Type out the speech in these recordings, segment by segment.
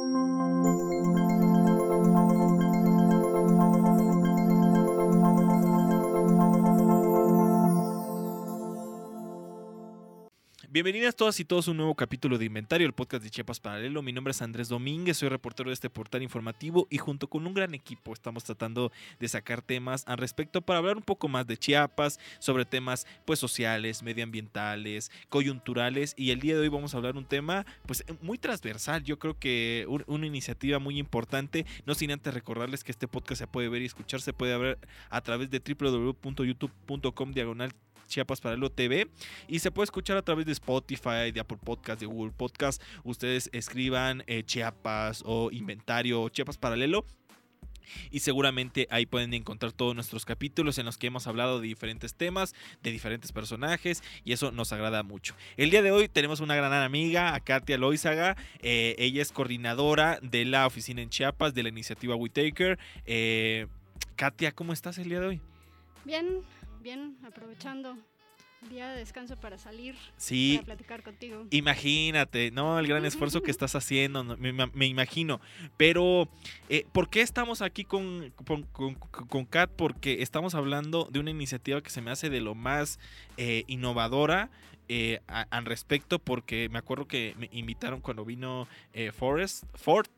Música Bienvenidas todas y todos a un nuevo capítulo de Inventario, el podcast de Chiapas Paralelo. Mi nombre es Andrés Domínguez, soy reportero de este portal informativo y junto con un gran equipo estamos tratando de sacar temas al respecto para hablar un poco más de Chiapas, sobre temas pues sociales, medioambientales, coyunturales y el día de hoy vamos a hablar un tema pues muy transversal, yo creo que una iniciativa muy importante, no sin antes recordarles que este podcast se puede ver y escuchar, se puede ver a través de www.youtube.com diagonal Chiapas Paralelo TV y se puede escuchar a través de Spotify, de Apple Podcast, de Google Podcast. Ustedes escriban eh, Chiapas o Inventario o Chiapas Paralelo y seguramente ahí pueden encontrar todos nuestros capítulos en los que hemos hablado de diferentes temas, de diferentes personajes y eso nos agrada mucho. El día de hoy tenemos una gran amiga, a Katia Loizaga, eh, ella es coordinadora de la oficina en Chiapas de la iniciativa WeTaker. Eh, Katia, ¿cómo estás el día de hoy? Bien, bien, aprovechando día de descanso para salir sí, para platicar contigo. Imagínate, ¿no? El gran esfuerzo que estás haciendo, me, imagino. Pero, eh, ¿por qué estamos aquí con, con, Kat? Porque estamos hablando de una iniciativa que se me hace de lo más eh, innovadora. Eh, al respecto, porque me acuerdo que me invitaron cuando vino Forest, Ford,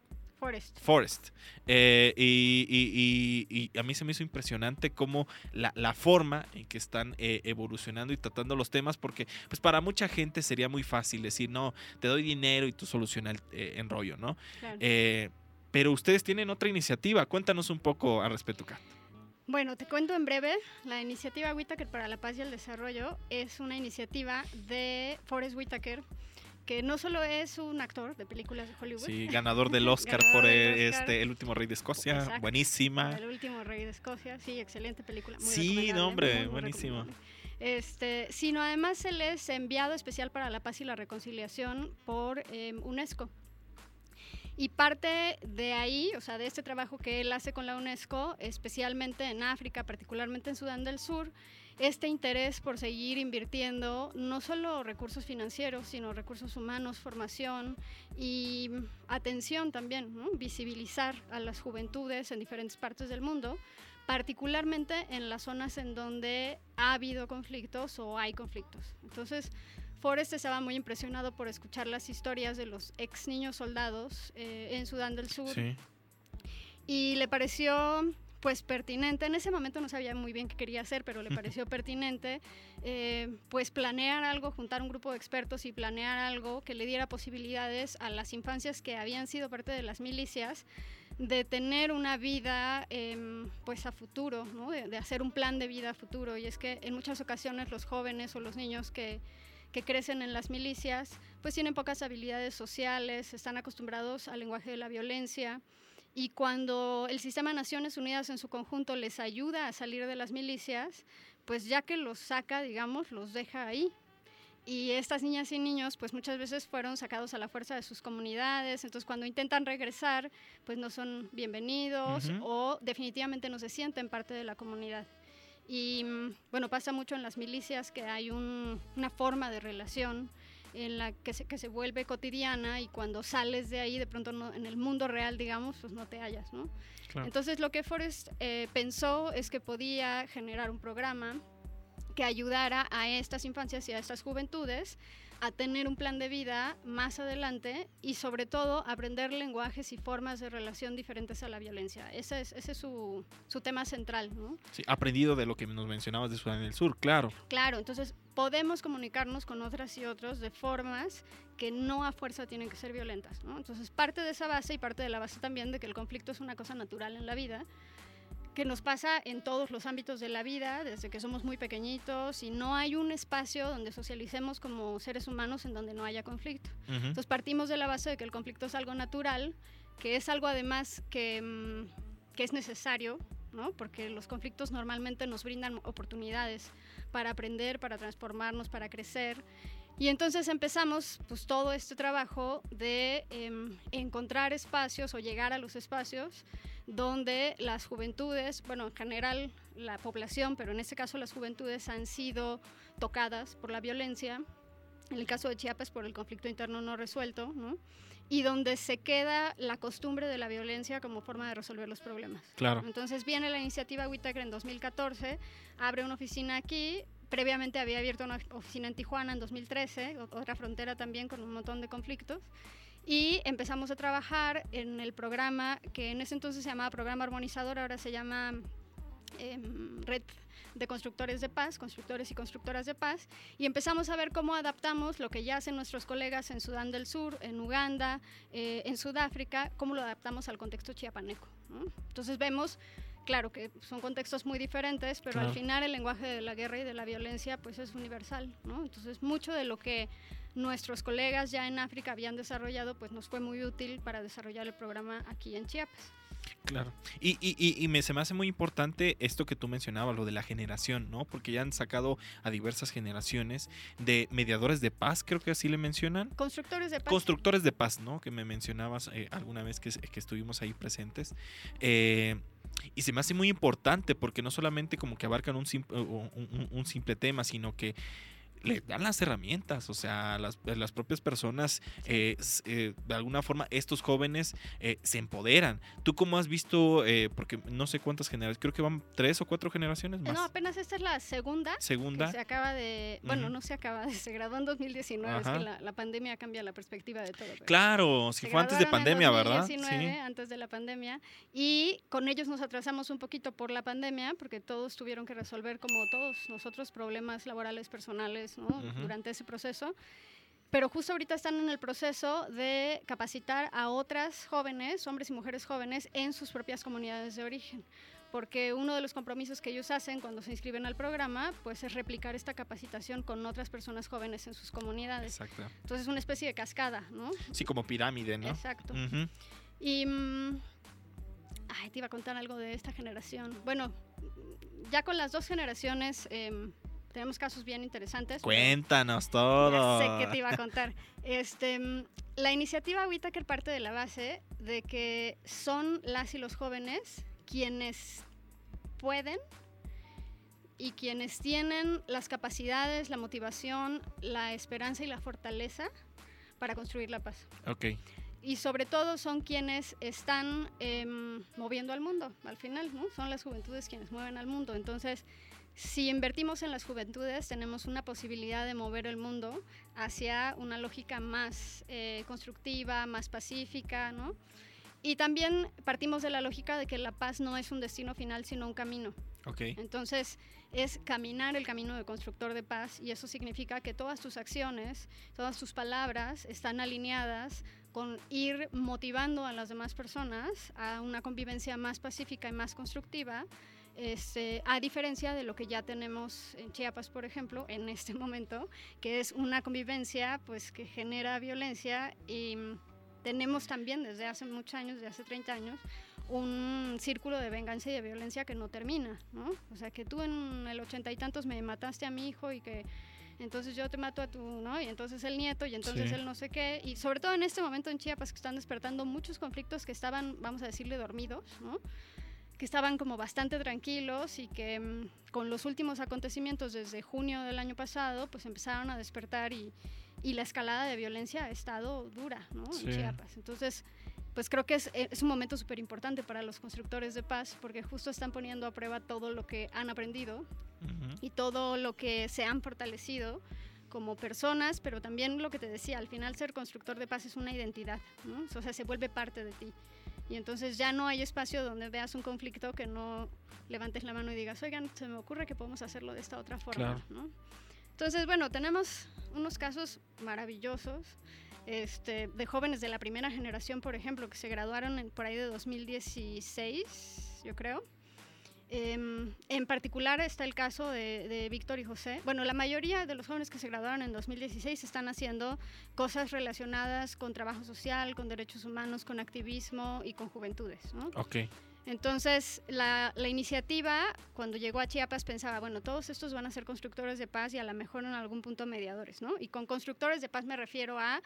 Forest. Forest. Eh, y, a mí se me hizo impresionante cómo la, forma en que están eh, evolucionando y tratando los temas, porque pues para mucha gente sería muy fácil decir, no, te doy dinero y tú solucionas el eh, enrollo, ¿no? pero ustedes tienen otra iniciativa. Cuéntanos un poco al respecto, Kat. Bueno, te cuento en breve. La iniciativa Whitaker para la Paz y el Desarrollo es una iniciativa de Forest Whitaker que no solo es un actor de películas de Hollywood. Sí, ganador del Oscar por este El último rey de Escocia, buenísima. El último rey de Escocia, sí, excelente película. sí, no, hombre, buenísimo. Este, sino además él es enviado especial para la paz y la reconciliación por em, UNESCO. Y parte de ahí, o sea, de este trabajo que él hace con la UNESCO, especialmente en África, particularmente en Sudán del Sur, este interés por seguir invirtiendo no solo recursos financieros, sino recursos humanos, formación y atención también, visibilizar a las juventudes en diferentes partes del mundo, particularmente en las zonas en donde ha habido conflictos o hay conflictos. Entonces, Forrest estaba muy impresionado por escuchar las historias de los ex niños soldados eh, en Sudán del Sur. Y le pareció pues pertinente. En ese momento no sabía muy bien qué quería hacer, pero le pareció pertinente eh, pues planear algo, juntar un grupo de expertos y planear algo que le diera posibilidades a las infancias que habían sido parte de las milicias de tener una vida em, pues a futuro, de, hacer un plan de vida a futuro. Y es que en muchas ocasiones los jóvenes o los niños que, que crecen en las milicias pues tienen pocas habilidades sociales, están acostumbrados al lenguaje de la violencia y cuando el sistema de Naciones Unidas en su conjunto les ayuda a salir de las milicias, pues ya que los saca, digamos, los deja ahí. Y estas niñas y niños, pues muchas veces fueron sacados a la fuerza de sus comunidades, entonces cuando intentan regresar, pues no son bienvenidos o definitivamente no se sienten parte de la comunidad. Y mm, bueno, pasa mucho en las milicias que hay una forma de relación en la que se, que se vuelve cotidiana y cuando sales de ahí, de pronto en el mundo real, digamos, pues no te hallas, ¿no? Entonces lo que Forrest eh, pensó es que podía generar un programa que ayudara a estas infancias y a estas juventudes a tener un plan de vida más adelante y sobre todo aprender lenguajes y formas de relación diferentes a la violencia. Ese es, ese es su, su tema central. ¿no? Sí, aprendido de lo que nos mencionabas de Sudán del Sur, claro. Claro, entonces podemos comunicarnos con otras y otros de formas que no a fuerza tienen que ser violentas. ¿no? Entonces parte de esa base y parte de la base también de que el conflicto es una cosa natural en la vida que nos pasa en todos los ámbitos de la vida, desde que somos muy pequeñitos y no hay un espacio donde socialicemos como seres humanos en donde no haya conflicto. Entonces partimos de la base de que el conflicto es algo natural, que es algo además que, mm, que es necesario, ¿no? porque los conflictos normalmente nos brindan oportunidades para aprender, para transformarnos, para crecer. Y entonces empezamos pues todo este trabajo de em, encontrar espacios o llegar a los espacios donde las juventudes, bueno, en general la población, pero en este caso las juventudes han sido tocadas por la violencia, en el caso de Chiapas por el conflicto interno no resuelto, ¿no? y donde se queda la costumbre de la violencia como forma de resolver los problemas. Claro. Entonces viene la iniciativa Whitaker en 2014, abre una oficina aquí, previamente había abierto una oficina en Tijuana en 2013, otra frontera también con un montón de conflictos. Y empezamos a trabajar en el programa que en ese entonces se llamaba Programa Armonizador, ahora se llama em, Red de Constructores de Paz, constructores y constructoras de paz, y empezamos a ver cómo adaptamos lo que ya hacen nuestros colegas en Sudán del Sur, en Uganda, eh, en Sudáfrica, cómo lo adaptamos al contexto chiapaneco. Entonces vemos claro que son contextos muy diferentes, pero al final el lenguaje de la guerra y de la violencia pues es universal, ¿no? Entonces mucho de lo que nuestros colegas ya en África habían desarrollado pues nos fue muy útil para desarrollar el programa aquí en Chiapas. Claro. Y, y, y, me, se me hace muy importante esto que tú mencionabas, lo de la generación, ¿no? Porque ya han sacado a diversas generaciones de mediadores de paz, creo que así le mencionan. Constructores de paz. Constructores de paz, ¿no? Que me mencionabas eh, alguna vez que, que, estuvimos ahí presentes. Eh, y se me hace muy importante porque no solamente como que abarcan un, un, simple tema, sino que le dan las herramientas, o sea, las, las propias personas, eh, eh, de alguna forma, estos jóvenes eh, se empoderan. ¿Tú cómo has visto, porque no sé cuántas generaciones, creo que van tres o cuatro generaciones más? No, apenas esta es la segunda. Segunda. se acaba de, bueno, no se acaba de, se graduó en 2019, es que la, pandemia cambia la perspectiva de todo. Claro, si fue antes de pandemia, ¿verdad? Sí. antes de la pandemia, y con ellos nos atrasamos un poquito por la pandemia, porque todos tuvieron que resolver, como todos nosotros, problemas laborales, personales, durante ese proceso. Pero justo ahorita están en el proceso de capacitar a otras jóvenes, hombres y mujeres jóvenes, en sus propias comunidades de origen. Porque uno de los compromisos que ellos hacen cuando se inscriben al programa, pues es replicar esta capacitación con otras personas jóvenes en sus comunidades. Exacto. Entonces es una especie de cascada, ¿no? Sí, como pirámide, ¿no? Exacto. Y... Mm, ay, te iba a contar algo de esta generación. Bueno, ya con las dos generaciones... Em, tenemos casos bien interesantes. Cuéntanos todo. sé que te iba a contar. Este, la iniciativa Whitaker parte de la base de que son las y los jóvenes quienes pueden y quienes tienen las capacidades, la motivación, la esperanza y la fortaleza para construir la paz. Ok. Y sobre todo son quienes están em, moviendo al mundo, al final, ¿no? Son las juventudes quienes mueven al mundo. Entonces, si invertimos en las juventudes, tenemos una posibilidad de mover el mundo hacia una lógica más eh, constructiva, más pacífica, ¿no? Y también partimos de la lógica de que la paz no es un destino final, sino un camino. Okay. Entonces, es caminar el camino de constructor de paz y eso significa que todas tus acciones, todas tus palabras están alineadas con ir motivando a las demás personas a una convivencia más pacífica y más constructiva este, a diferencia de lo que ya tenemos en Chiapas, por ejemplo, en este momento, que es una convivencia pues, que genera violencia y tenemos también desde hace muchos años, desde hace 30 años, un círculo de venganza y de violencia que no termina, ¿no? O sea, que tú en el ochenta y tantos me mataste a mi hijo y que entonces yo te mato a tu, ¿no? Y entonces el nieto y entonces el no sé qué. Y sobre todo en este momento en Chiapas que están despertando muchos conflictos que estaban, vamos a decirle, dormidos, ¿no? Que estaban como bastante tranquilos y que mm, con los últimos acontecimientos desde junio del año pasado, pues empezaron a despertar y, y la escalada de violencia ha estado dura, ¿no? En Chiapas. Entonces, pues creo que es, es un momento súper importante para los constructores de paz porque justo están poniendo a prueba todo lo que han aprendido y todo lo que se han fortalecido como personas, pero también lo que te decía, al final ser constructor de paz es una identidad, ¿no? O sea, se vuelve parte de ti. Y entonces ya no hay espacio donde veas un conflicto que no levantes la mano y digas, oigan, se me ocurre que podemos hacerlo de esta otra forma. ¿no? Entonces, bueno, tenemos unos casos maravillosos este, de jóvenes de la primera generación, por ejemplo, que se graduaron en, por ahí de 2016, yo creo. Em, en particular está el caso de, Víctor y José. Bueno, la mayoría de los jóvenes que se graduaron en 2016 están haciendo cosas relacionadas con trabajo social, con derechos humanos, con activismo y con juventudes. ¿no? Ok. Entonces, la, la, iniciativa, cuando llegó a Chiapas, pensaba, bueno, todos estos van a ser constructores de paz y a lo mejor en algún punto mediadores, ¿no? Y con constructores de paz me refiero a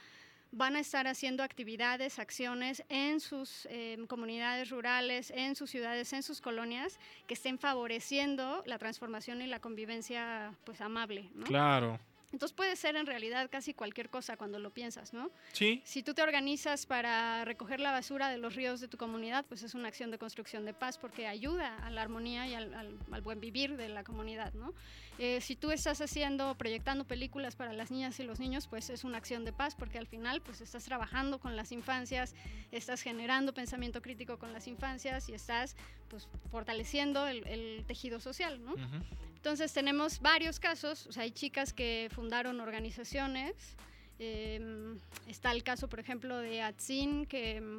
van a estar haciendo actividades, acciones en sus em, comunidades rurales, en sus ciudades, en sus colonias, que estén favoreciendo la transformación y la convivencia pues amable. Claro. Entonces puede ser en realidad casi cualquier cosa cuando lo piensas, ¿no? Sí. Si tú te organizas para recoger la basura de los ríos de tu comunidad, pues es una acción de construcción de paz porque ayuda a la armonía y al, al- al buen vivir de la comunidad, ¿no? Eh, si tú estás haciendo, proyectando películas para las niñas y los niños, pues es una acción de paz porque al final pues estás trabajando con las infancias, estás generando pensamiento crítico con las infancias y estás pues fortaleciendo el, el tejido social, ¿no? Ujú. Entonces tenemos varios casos, o sea, hay chicas que fundaron organizaciones. eh, está el caso, por ejemplo, de Atsin, que mm,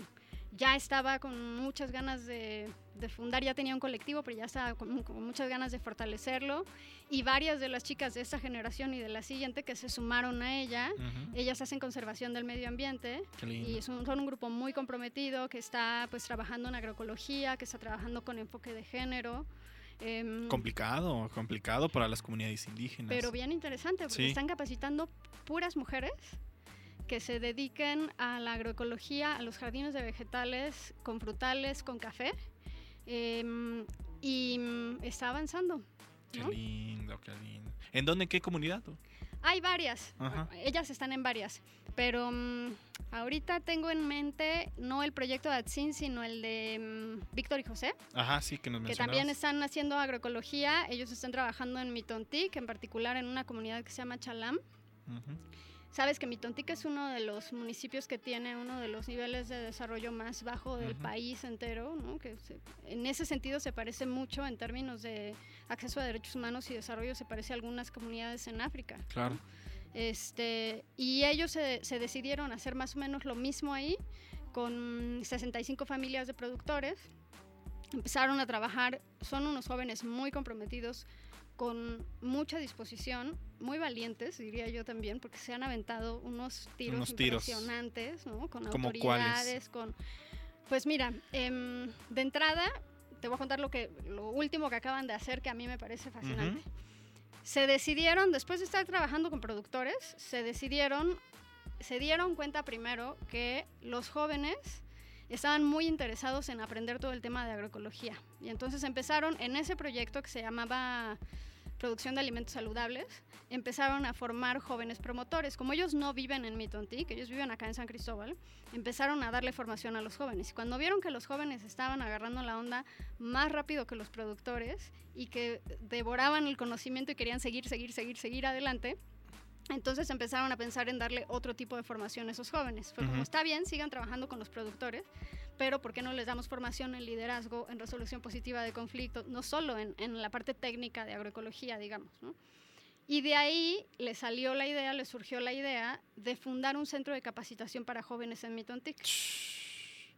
ya estaba con muchas ganas de, de fundar, ya tenía un colectivo, pero ya estaba con, con muchas ganas de fortalecerlo. Y varias de las chicas de esta generación y de la siguiente que se sumaron a ella, Ujú. ellas hacen conservación del medio ambiente y son, son un grupo muy comprometido que está pues trabajando en agroecología, que está trabajando con enfoque de género. Em, Complicado, complicado para las comunidades indígenas. pero bien interesante, porque Sí. están capacitando puras mujeres que se dediquen a la agroecología, a los jardines de vegetales, con frutales, con café. em, y está avanzando. Qué ¿no? lindo, qué lindo. ¿En dónde, en qué comunidad? Hay varias, Ajá. ellas están en varias, pero mm, ahorita tengo en mente no el proyecto de Atsin, sino el de mm, Víctor y José. Ajá, sí, que nos que también están haciendo agroecología. Ellos están trabajando en Mitontic, en particular en una comunidad que se llama Chalam. Sabes que Mitontic es uno de los municipios que tiene uno de los niveles de desarrollo más bajo del país entero, ¿no? que se- en ese sentido se parece mucho en términos de acceso a derechos humanos y desarrollo, se parece a algunas comunidades en África. Claro. Este, y ellos se, se decidieron hacer más o menos lo mismo ahí, con 65 familias de productores. Empezaron a trabajar, son unos jóvenes muy comprometidos, con mucha disposición, muy valientes, diría yo también, porque se han aventado unos tiros Unos tiros. impresionantes, ¿no? Con ¿Cómo autoridades, con... Pues mira, em, de entrada, te voy a contar lo, que, lo último que acaban de hacer, que a mí me parece fascinante. Se decidieron, después de estar trabajando con productores, se decidieron, se dieron cuenta primero que los jóvenes estaban muy interesados en aprender todo el tema de agroecología. Y entonces empezaron en ese proyecto que se llamaba Producción de Alimentos Saludables, empezaron a formar jóvenes promotores. Como ellos no viven en Mitontic, ellos viven acá en San Cristóbal, empezaron a darle formación a los jóvenes. Y cuando vieron que los jóvenes estaban agarrando la onda más rápido que los productores y que devoraban el conocimiento y querían seguir, seguir, seguir, seguir adelante, entonces empezaron a pensar en darle otro tipo de formación a esos jóvenes. Fue como, está bien, sigan trabajando con los productores, pero ¿por qué no les damos formación en liderazgo, en resolución positiva de conflictos, no solo en, en la parte técnica de agroecología, digamos, ¿no? Y de ahí le salió la idea, le surgió la idea de fundar un centro de capacitación para jóvenes en Mitontic,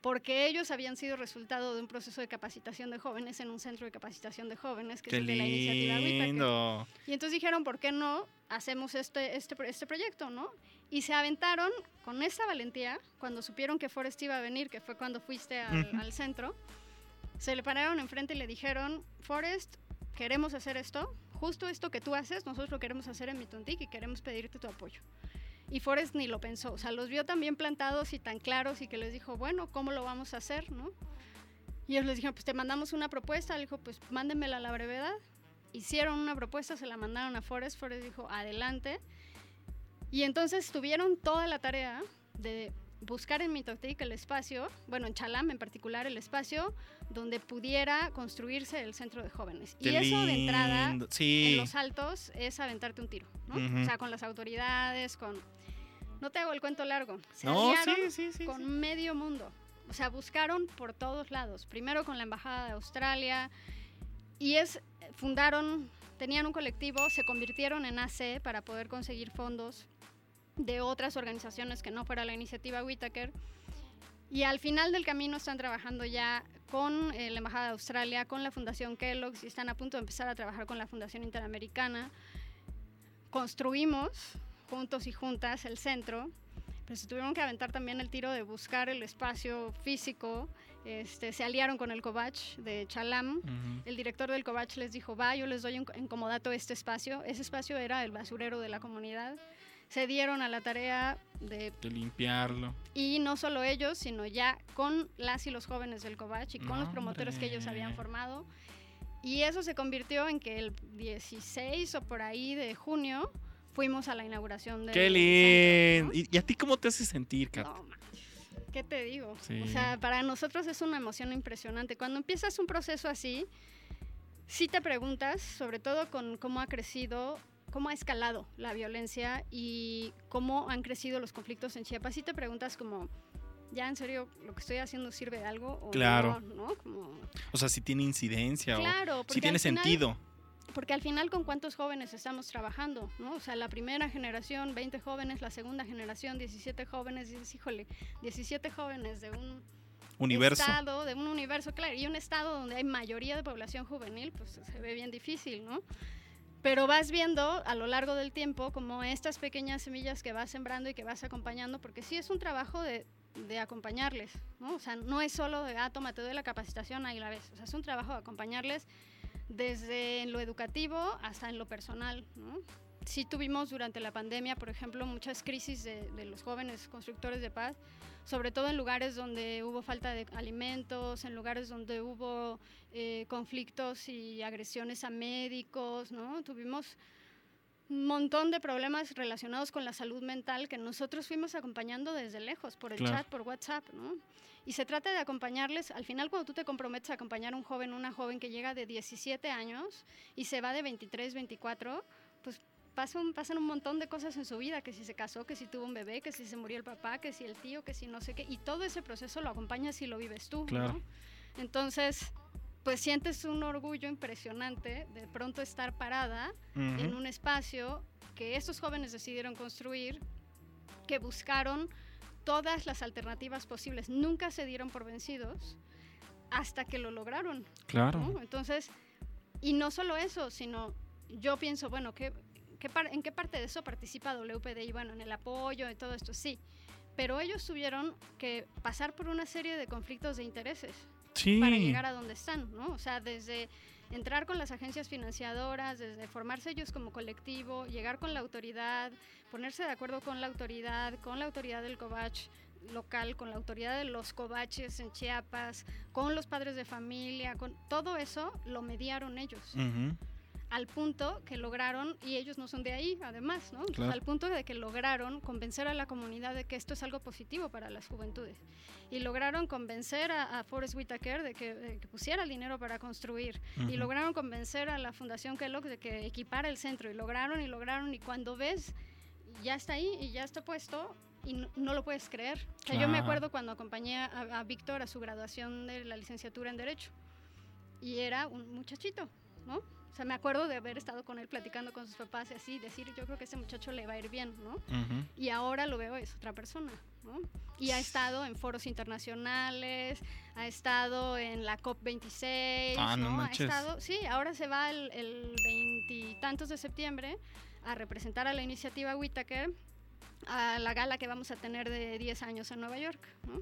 porque ellos habían sido resultado de un proceso de capacitación de jóvenes en un centro de capacitación de jóvenes, que es de la iniciativa lindo. Y entonces dijeron, ¿por qué no hacemos este, este, este proyecto, no? Y se aventaron con esa valentía, cuando supieron que Forrest iba a venir, que fue cuando fuiste al, al centro, se le pararon enfrente y le dijeron, Forrest, queremos hacer esto, justo esto que tú haces, nosotros lo queremos hacer en Mitontic y queremos pedirte tu apoyo. Y Forrest ni lo pensó, o sea, los vio tan bien plantados y tan claros y que les dijo, bueno, ¿cómo lo vamos a hacer, no? Y ellos les dijeron, pues te mandamos una propuesta, le dijo, pues mándenmela a la brevedad hicieron una propuesta, se la mandaron a Forrest, Forrest dijo, adelante. Y entonces tuvieron toda la tarea de buscar en Mitotic el espacio, bueno, en Chalam en particular, el espacio donde pudiera construirse el centro de jóvenes. Qué y eso de entrada, lindo. en Sí. los altos, es aventarte un tiro, ¿no? Ujú. O sea, con las autoridades, con... No te hago el cuento largo. Se No, aliaron sí, sí, sí. con sí. medio mundo. O sea, buscaron por todos lados. Primero con la Embajada de Australia. Y es, fundaron, tenían un colectivo, se convirtieron en AC para poder conseguir fondos de otras organizaciones que no fuera la iniciativa Whitaker. Y al final del camino están trabajando ya con eh, la Embajada de Australia, con la Fundación Kellogg's y están a punto de empezar a trabajar con la Fundación Interamericana. Construimos juntos y juntas el centro, pero se tuvieron que aventar también el tiro de buscar el espacio físico. Este, se aliaron con el Covach de Chalam. El director del Covach les dijo, va, yo les doy en comodato este espacio. Ese espacio era el basurero de la comunidad. Se dieron a la tarea de De limpiarlo. y no solo ellos, sino ya con las y los jóvenes del Covach y con los promotores que ellos habían formado. Y eso se convirtió en que el 16 o por ahí de junio fuimos a la inauguración de. ¡Qué lindo! ¿Y, a ti cómo te hace sentir, Kat? No, ¿qué te digo? Sí. O sea, para nosotros es una emoción impresionante. Cuando empiezas un proceso así, sí te preguntas, sobre todo con cómo ha crecido, cómo ha escalado la violencia y cómo han crecido los conflictos en Chiapas. Sí te preguntas como, ¿ya en serio lo que estoy haciendo sirve de algo? O Claro. No, ¿no? Como- O sea, si tiene incidencia claro, o si tiene final- sentido. Porque al final, ¿con cuántos jóvenes estamos trabajando? ¿no? O sea, la primera generación, 20 jóvenes, la segunda generación, 17 jóvenes, dices, híjole, 17 jóvenes de un Universo. estado, de un universo, claro, y un estado donde hay mayoría de población juvenil, pues se ve bien difícil, ¿no? Pero vas viendo a lo largo del tiempo como estas pequeñas semillas que vas sembrando y que vas acompañando, porque sí es un trabajo de, acompañarles, ¿no? O sea, no es solo de, ah, toma, te doy la capacitación, ahí la ves. O sea, es un trabajo de acompañarles desde en lo educativo hasta en lo personal, ¿no? Sí tuvimos durante la pandemia, por ejemplo, muchas crisis de, de los jóvenes constructores de paz, sobre todo en lugares donde hubo falta de alimentos, en lugares donde hubo eh, conflictos y agresiones a médicos, ¿no? Tuvimos un montón de problemas relacionados con la salud mental que nosotros fuimos acompañando desde lejos, por el Claro. chat, por WhatsApp, ¿no? Y se trata de acompañarles, al final cuando tú te comprometes a acompañar a un joven, una joven que llega de 17 años y se va de 23, 24, pues pasan, pasan un montón de cosas en su vida, que si se casó, que si tuvo un bebé, que si se murió el papá, que si el tío, que si no sé qué, y todo ese proceso lo acompañas y lo vives tú. ¿no? Claro. Entonces, pues sientes un orgullo impresionante de pronto estar parada en Ujú. un espacio que estos jóvenes decidieron construir, que buscaron todas las alternativas posibles, nunca se dieron por vencidos hasta que lo lograron. Claro. ¿no? Entonces, y no solo eso, sino yo pienso, bueno, ¿qué, qué par- ¿en qué parte de eso participa WPDI? Bueno, en el apoyo de todo esto, sí. Pero ellos tuvieron que pasar por una serie de conflictos de intereses Sí. para llegar a donde están, ¿no? O sea, desde entrar con las agencias financiadoras, desde formarse ellos como colectivo, llegar con la autoridad, ponerse de acuerdo con la autoridad, con la autoridad del COVACH local, con la autoridad de los covaches en Chiapas, con los padres de familia, con todo eso lo mediaron ellos Ujú. Al punto que lograron, y ellos no son de ahí, además, ¿no? Claro. al punto de que lograron convencer a la comunidad de que esto es algo positivo para las juventudes. Y lograron convencer a, a Forrest Whitaker de que, de que pusiera el dinero para construir. Y lograron convencer a la Fundación Kellogg de que equipara el centro. Y lograron y lograron. Y cuando ves, ya está ahí y ya está puesto. Y no, no lo puedes creer. O sea, yo me acuerdo cuando acompañé a, a Víctor a su graduación de la licenciatura en Derecho. Y era un muchachito, ¿no? O sea, me acuerdo de haber estado con él platicando con sus papás y así, decir, yo creo que ese muchacho le va a ir bien, ¿no? Y ahora lo veo, es otra persona, ¿no? Y ha estado en foros internacionales, ha estado en la COP26, Ah, no ¿no? Ha estado, sí, ahora se va el, el veintitantos de septiembre a representar a la iniciativa Whitaker a la gala que vamos a tener de 10 años en Nueva York, ¿no?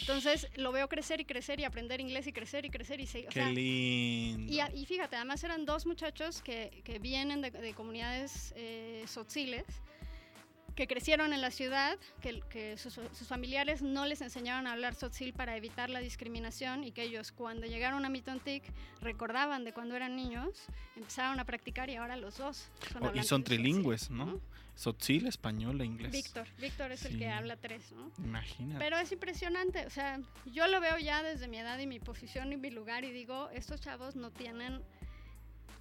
Entonces lo veo crecer y crecer y aprender inglés y crecer y crecer y seguir. Qué lindo. Y, fíjate, además eran dos muchachos que, que vienen de, de comunidades eh, tzotziles, que crecieron en la ciudad, que, que sus, sus familiares no les enseñaron a hablar tzotzil para evitar la discriminación y que ellos cuando llegaron a Mitontic recordaban de cuando eran niños, empezaron a practicar y ahora los dos son Oh, y son tzotzil, trilingües, ¿no? Sotzil, español e inglés. Víctor, Víctor es Sí. el que habla tres, ¿no? Imagínate. Pero es impresionante, o sea, yo lo veo ya desde mi edad y mi posición y mi lugar y digo, estos chavos no tienen,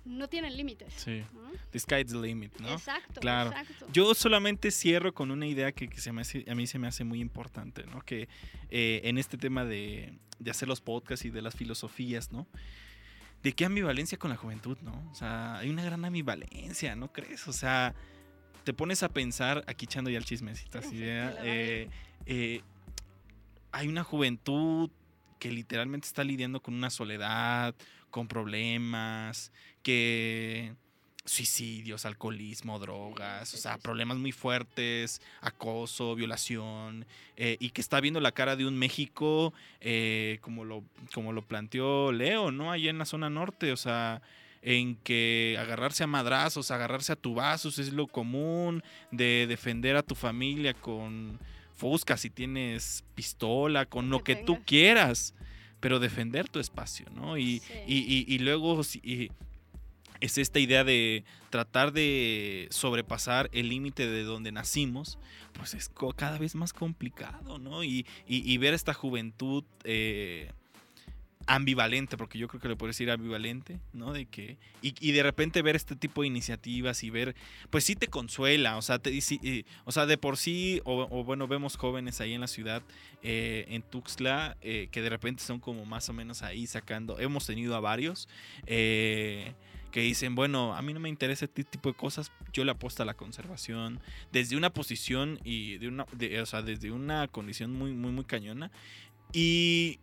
no tienen límites. Sí. ¿no? The sky's the limit, ¿no? Exacto, Claro. exacto. Yo solamente cierro con una idea que, que se me hace, a mí se me hace muy importante, ¿no? Que eh, en este tema de, de hacer los podcasts y de las filosofías, ¿no? De qué ambivalencia con la juventud, ¿no? O sea, hay una gran ambivalencia, ¿no crees? O sea, te pones a pensar, aquí echando ya el chismecito, así de, eh, eh, hay una juventud que literalmente está lidiando con una soledad, con problemas, que suicidios, alcoholismo, drogas, o sea, problemas muy fuertes, acoso, violación, eh, y que está viendo la cara de un México eh, como, lo, como lo planteó Leo, ¿no? Allá en la zona norte, o sea, en que agarrarse a madrazos, agarrarse a tubazos es lo común, de defender a tu familia con fusca si tienes pistola, con lo Que tú quieras, pero defender tu espacio, ¿no? Y, Sí. y, y- y luego es esta idea de tratar de sobrepasar el límite de donde nacimos, pues es cada vez más complicado, ¿no? Y, y, ver esta juventud eh, ambivalente, porque yo creo que le puedo decir ambivalente, ¿no? De que, y, de repente ver este tipo de iniciativas y ver, pues sí te consuela, o sea, te, o sea de por sí, o, bueno, vemos jóvenes ahí en la ciudad, eh, en Tuxtla, eh, que de repente son como más o menos ahí sacando, hemos tenido a varios, eh, que dicen, bueno, a mí no me interesa este tipo de cosas, yo le apuesto a la conservación, desde una posición y de una, o sea, desde una condición muy, muy, muy cañona. Y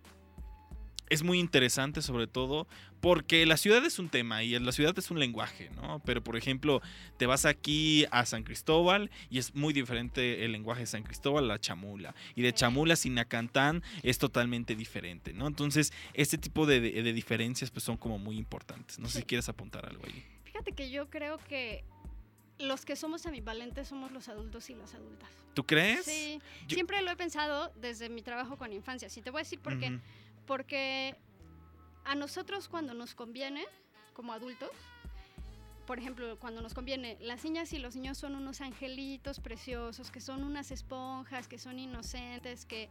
es muy interesante sobre todo porque la ciudad es un tema y la ciudad es un lenguaje, ¿no? Pero por ejemplo, te vas aquí a San Cristóbal y es muy diferente el lenguaje de San Cristóbal a la chamula. Y de chamula a Sinacantán es totalmente diferente, ¿no? Entonces, este tipo de, diferencias pues son como muy importantes. No sé si quieres apuntar algo ahí. Fíjate que yo creo que los que somos ambivalentes somos los adultos y las adultas. ¿Tú crees? Sí, siempre lo he pensado desde mi trabajo con infancia. Si te voy a decir por qué porque a nosotros cuando nos conviene, como adultos, por ejemplo, cuando nos conviene, las niñas y los niños son unos angelitos preciosos, que son unas esponjas, que son inocentes, que...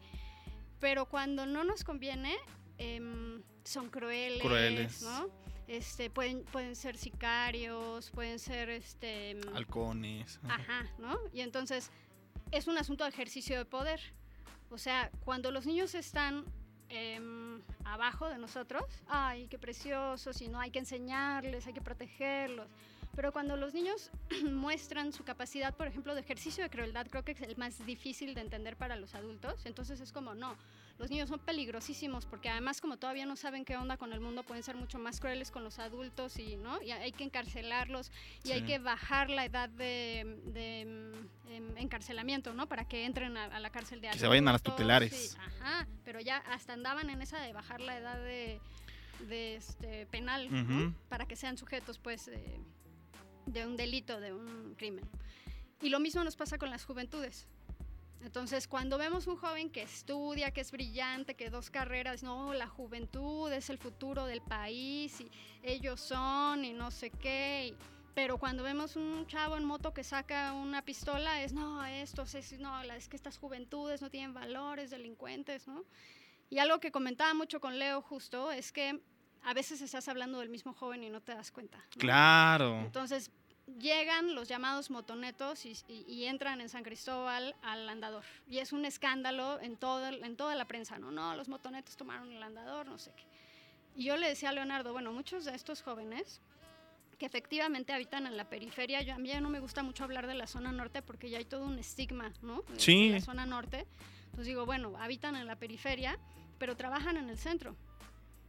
Pero cuando no nos conviene, em, son crueles, crueles, ¿no? Este, pueden, pueden ser sicarios, pueden ser este halcones. Ajá, ¿no? Y entonces es un asunto de ejercicio de poder. O sea, cuando los niños están Em, abajo de nosotros, ay, qué preciosos, y no hay que enseñarles, hay que protegerlos. Pero cuando los niños muestran su capacidad, por ejemplo, de ejercicio de crueldad, creo que es el más difícil de entender para los adultos. Entonces es como, no, los niños son peligrosísimos porque además como todavía no saben qué onda con el mundo pueden ser mucho más crueles con los adultos y no y hay que encarcelarlos y hay que bajar la edad de, mm, em, encarcelamiento no para que entren a, la cárcel de adultos. Que se vayan a las tutelares. ajá, pero ya hasta andaban en esa de bajar la edad de, este penal para que sean sujetos pues de un delito, de un crimen. Y lo mismo nos pasa con las juventudes. Entonces, cuando vemos un joven que estudia, que es brillante, que dos carreras, no, la juventud es el futuro del país y ellos son y no sé qué. pero cuando vemos un chavo en moto que saca una pistola, es no, estos, es, no, es que estas juventudes no tienen valores, delincuentes, ¿no? Y algo que comentaba mucho con Leo justo es que a veces estás hablando del mismo joven y no te das cuenta. Claro. Entonces, llegan los llamados motonetos y, entran en San Cristóbal al andador. Y es un escándalo en, todo, en toda la prensa, ¿no? No, los motonetos tomaron el andador, no sé qué. Y yo le decía a Leonardo, bueno, muchos de estos jóvenes que efectivamente habitan en la periferia, yo, a mí ya no me gusta mucho hablar de la zona norte porque ya hay todo un estigma, ¿no? Sí. En la zona norte. Entonces digo, bueno, habitan en la periferia, pero trabajan en el centro.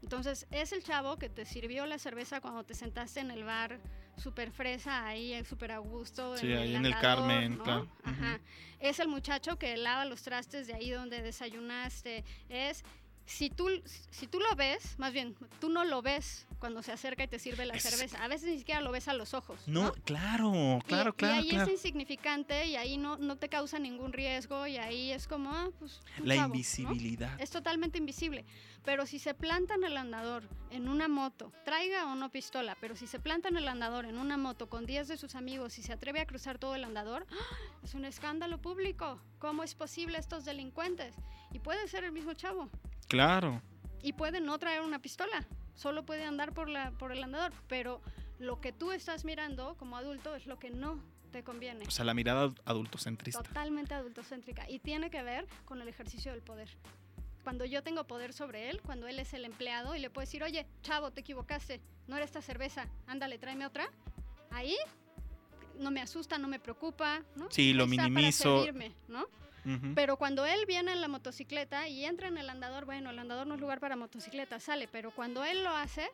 Entonces, es el chavo que te sirvió la cerveza cuando te sentaste en el bar súper fresa ahí, súper a gusto. Sí, ahí en el Carmen, claro. Ajá. Es el muchacho que lava los trastes de ahí donde desayunaste. Es si tú, si tú lo ves, más bien, tú no lo ves cuando se acerca y te sirve la cerveza. A veces ni siquiera lo ves a los ojos. No, claro, claro, claro. Y ahí es insignificante y ahí no, no te causa ningún riesgo y ahí es como, ah, pues. La invisibilidad. Es totalmente invisible. Pero si se planta en el andador en una moto, traiga o no pistola, pero si se planta en el andador en una moto con 10 de sus amigos y se atreve a cruzar todo el andador, ¡ah! es un escándalo público. ¿Cómo es posible estos delincuentes? Y puede ser el mismo chavo. Claro. Y puede no traer una pistola, solo puede andar por, la, por el andador, pero lo que tú estás mirando como adulto es lo que no te conviene. O sea, la mirada adultocentrista. Totalmente adultocéntrica. Y tiene que ver con el ejercicio del poder. Cuando yo tengo poder sobre él, cuando él es el empleado y le puedo decir, oye, chavo, te equivocaste, no era esta cerveza, ándale, tráeme otra. Ahí no me asusta, no me preocupa, ¿no? Sí, lo minimizo. ¿no? Pero cuando él viene en la motocicleta y entra en el andador, bueno, el andador no es lugar para motocicleta, sale, pero cuando él lo hace,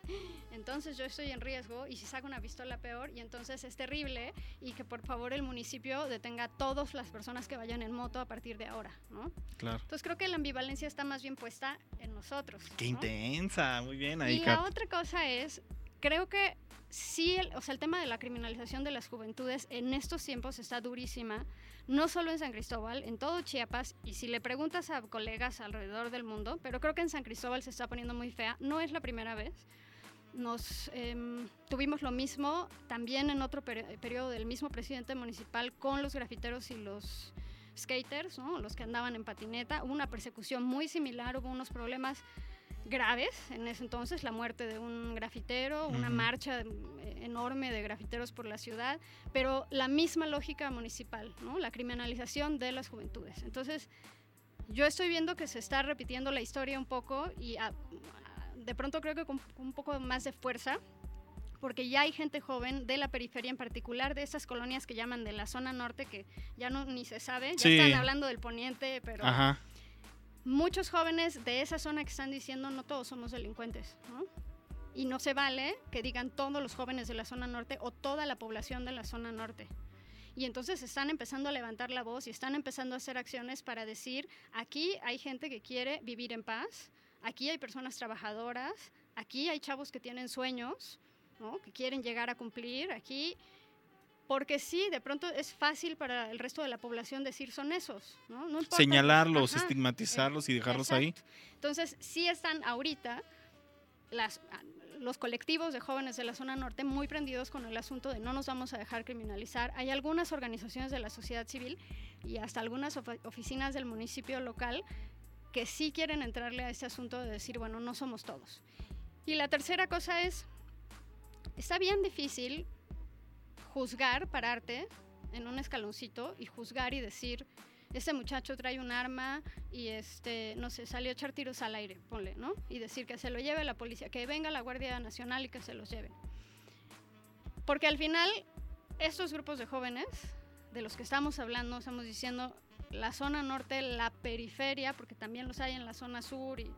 entonces yo estoy en riesgo y si saca una pistola peor y entonces es terrible y que por favor el municipio detenga a todas las personas que vayan en moto a partir de ahora, ¿no? Claro. Entonces creo que la ambivalencia está más bien puesta en nosotros. Qué intensa, muy bien ahí. Y la otra cosa es, creo que sí, el, o sea, el tema de la criminalización de las juventudes en estos tiempos está durísima, no solo en San Cristóbal, en todo Chiapas, y si le preguntas a colegas alrededor del mundo, pero creo que en San Cristóbal se está poniendo muy fea, no es la primera vez. nos em, tuvimos lo mismo también en otro periodo del mismo presidente municipal con los grafiteros y los skaters, ¿no? los que andaban en patineta. Hubo una persecución muy similar, hubo unos problemas graves en ese entonces, la muerte de un grafitero, una marcha enorme de grafiteros por la ciudad, pero la misma lógica municipal, ¿no? la criminalización de las juventudes. Entonces, yo estoy viendo que se está repitiendo la historia un poco y de pronto creo que con un poco más de fuerza, porque ya hay gente joven de la periferia en particular, de esas colonias que llaman de la zona norte, que ya no ni se sabe, ya están hablando del poniente, pero muchos jóvenes de esa zona que están diciendo no todos somos delincuentes. Y no se vale que digan todos los jóvenes de la zona norte o toda la población de la zona norte. Y entonces están empezando a levantar la voz y están empezando a hacer acciones para decir, aquí hay gente que quiere vivir en paz, aquí hay personas trabajadoras, aquí hay chavos que tienen sueños, ¿no? que quieren llegar a cumplir, aquí porque sí, de pronto es fácil para el resto de la población decir son esos, ¿no? Señalarlos, estigmatizarlos y dejarlos ahí. Entonces, sí están ahorita las, los colectivos de jóvenes de la zona norte muy prendidos con el asunto de no nos vamos a dejar criminalizar. Hay algunas organizaciones de la sociedad civil y hasta algunas oficinas del municipio local que sí quieren entrarle a este asunto de decir, bueno, no somos todos. Y la tercera cosa es, está bien difícil juzgar, pararte en un escaloncito y juzgar y decir, este muchacho trae un arma y este, no sé, salió a echar tiros al aire, ponle, ¿no? Y decir que se lo lleve la policía, que venga la Guardia Nacional y que se los lleve. Porque al final, estos grupos de jóvenes, de los que estamos hablando, estamos diciendo la zona norte, la periferia, porque también los hay en la zona sur, y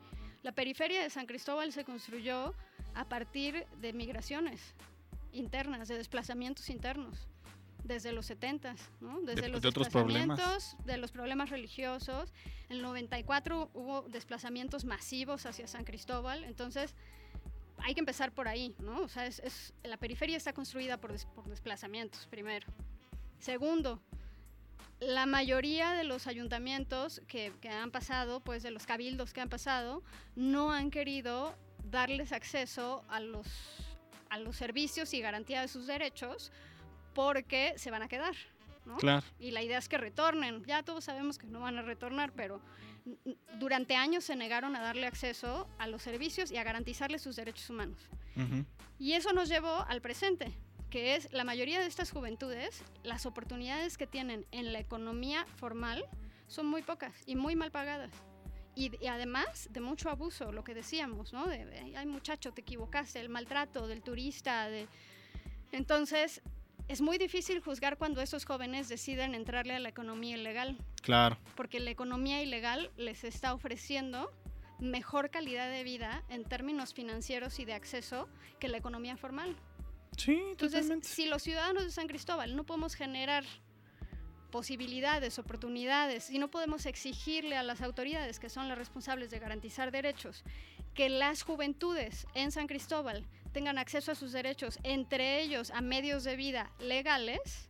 la periferia de San Cristóbal se construyó a partir de migraciones internas, de desplazamientos internos desde los 70, ¿no? desde los otros problemas. de los problemas religiosos. En el 94 hubo desplazamientos masivos hacia San Cristóbal, entonces hay que empezar por ahí, ¿no? O sea, es, la periferia está construida por, por desplazamientos, primero. Segundo, la mayoría de los ayuntamientos que, que, han pasado, pues de los cabildos que han pasado, no han querido darles acceso a los, a los servicios y garantía de sus derechos porque se van a quedar. ¿no? Claro. Y la idea es que retornen. Ya todos sabemos que no van a retornar, pero durante años se negaron a darle acceso a los servicios y a garantizarle sus derechos humanos. Y eso nos llevó al presente, que es la mayoría de estas juventudes, las oportunidades que tienen en la economía formal son muy pocas y muy mal pagadas. Y, además de mucho abuso, lo que decíamos, ¿no? De, ay muchacho, te equivocaste, el maltrato del turista, de... Entonces, es muy difícil juzgar cuando esos jóvenes deciden entrarle a la economía ilegal. Claro. Porque la economía ilegal les está ofreciendo mejor calidad de vida en términos financieros y de acceso que la economía formal. Sí, Entonces, si los ciudadanos de San Cristóbal no podemos generar posibilidades, oportunidades, y no podemos exigirle a las autoridades que son las responsables de garantizar derechos, que las juventudes en San Cristóbal tengan acceso a sus derechos, entre ellos a medios de vida legales,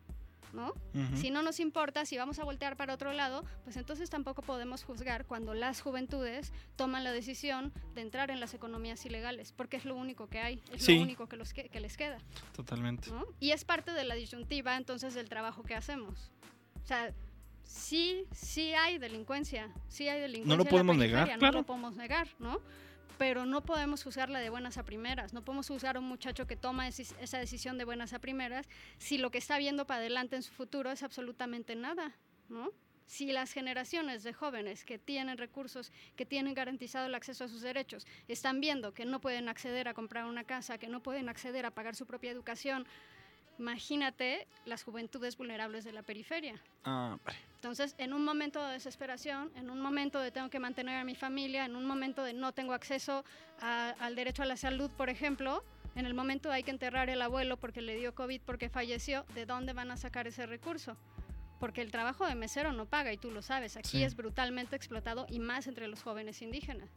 ¿no? Si no nos importa, si vamos a voltear para otro lado, pues entonces tampoco podemos juzgar cuando las juventudes toman la decisión de entrar en las economías ilegales, porque es lo único que hay, es lo único que, los que, les queda. Totalmente. Y es parte de la disyuntiva entonces del trabajo que hacemos. O sea, sí, sí hay delincuencia, sí hay delincuencia. No lo podemos negar, claro. No lo podemos negar, ¿no? pero no podemos juzgarla de buenas a primeras, no podemos juzgar a un muchacho que toma esa decisión de buenas a primeras si lo que está viendo para adelante en su futuro es absolutamente nada, ¿no? Si las generaciones de jóvenes que tienen recursos, que tienen garantizado el acceso a sus derechos, están viendo que no pueden acceder a comprar una casa, que no pueden acceder a pagar su propia educación, Imagínate las juventudes vulnerables de la periferia. Ah, Entonces, en un momento de desesperación, en un momento de tengo que mantener a mi familia, en un momento de no tengo acceso al derecho a la salud, por ejemplo, en el momento hay que enterrar el abuelo porque le dio COVID, porque falleció, ¿de dónde van a sacar ese recurso? Porque el trabajo de mesero no paga y tú lo sabes, aquí es brutalmente explotado y más entre los jóvenes indígenas.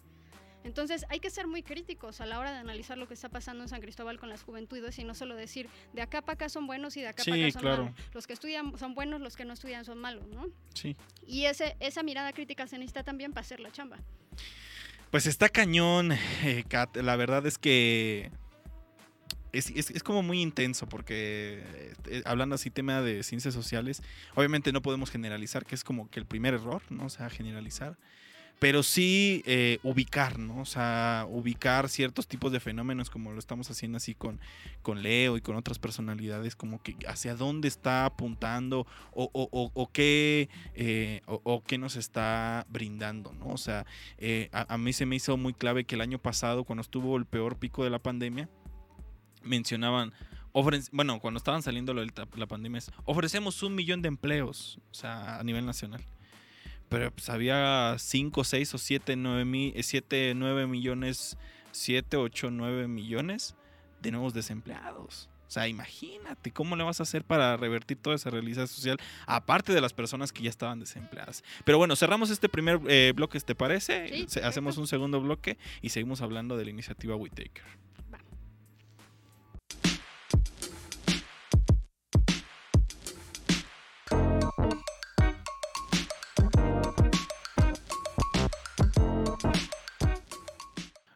Entonces hay que ser muy críticos a la hora de analizar lo que está pasando en San Cristóbal con las juventudes y no solo decir de acá para acá son buenos y de acá para acá son malos. Los que estudian son buenos, los que no estudian son malos, ¿no? Sí. Y ese, esa mirada crítica se necesita también para hacer la chamba. Pues está cañón, eh, Kat. La verdad es que es, es, es como muy intenso porque eh, hablando así tema de ciencias sociales, obviamente no podemos generalizar, que es como que el primer error, ¿no? O sea, generalizar pero sí eh, ubicar, ¿no? O sea, ubicar ciertos tipos de fenómenos como lo estamos haciendo así con, con Leo y con otras personalidades, como que hacia dónde está apuntando o, o, o, qué, eh, o, qué nos está brindando, ¿no? O sea, eh, a, mí se me hizo muy clave que el año pasado, cuando estuvo el peor pico de la pandemia, mencionaban, bueno, cuando estaban saliendo la pandemia, ofrecemos un millón de empleos, o sea, a nivel nacional pero pues había 5, 6 o 7, 9, 7, 9 millones, 7, 8, 9 millones de nuevos desempleados. O sea, imagínate cómo le vas a hacer para revertir toda esa realidad social, aparte de las personas que ya estaban desempleadas. Pero bueno, cerramos este primer eh, bloque, ¿te parece? Sí, Hacemos un segundo bloque y seguimos hablando de la iniciativa WeTaker.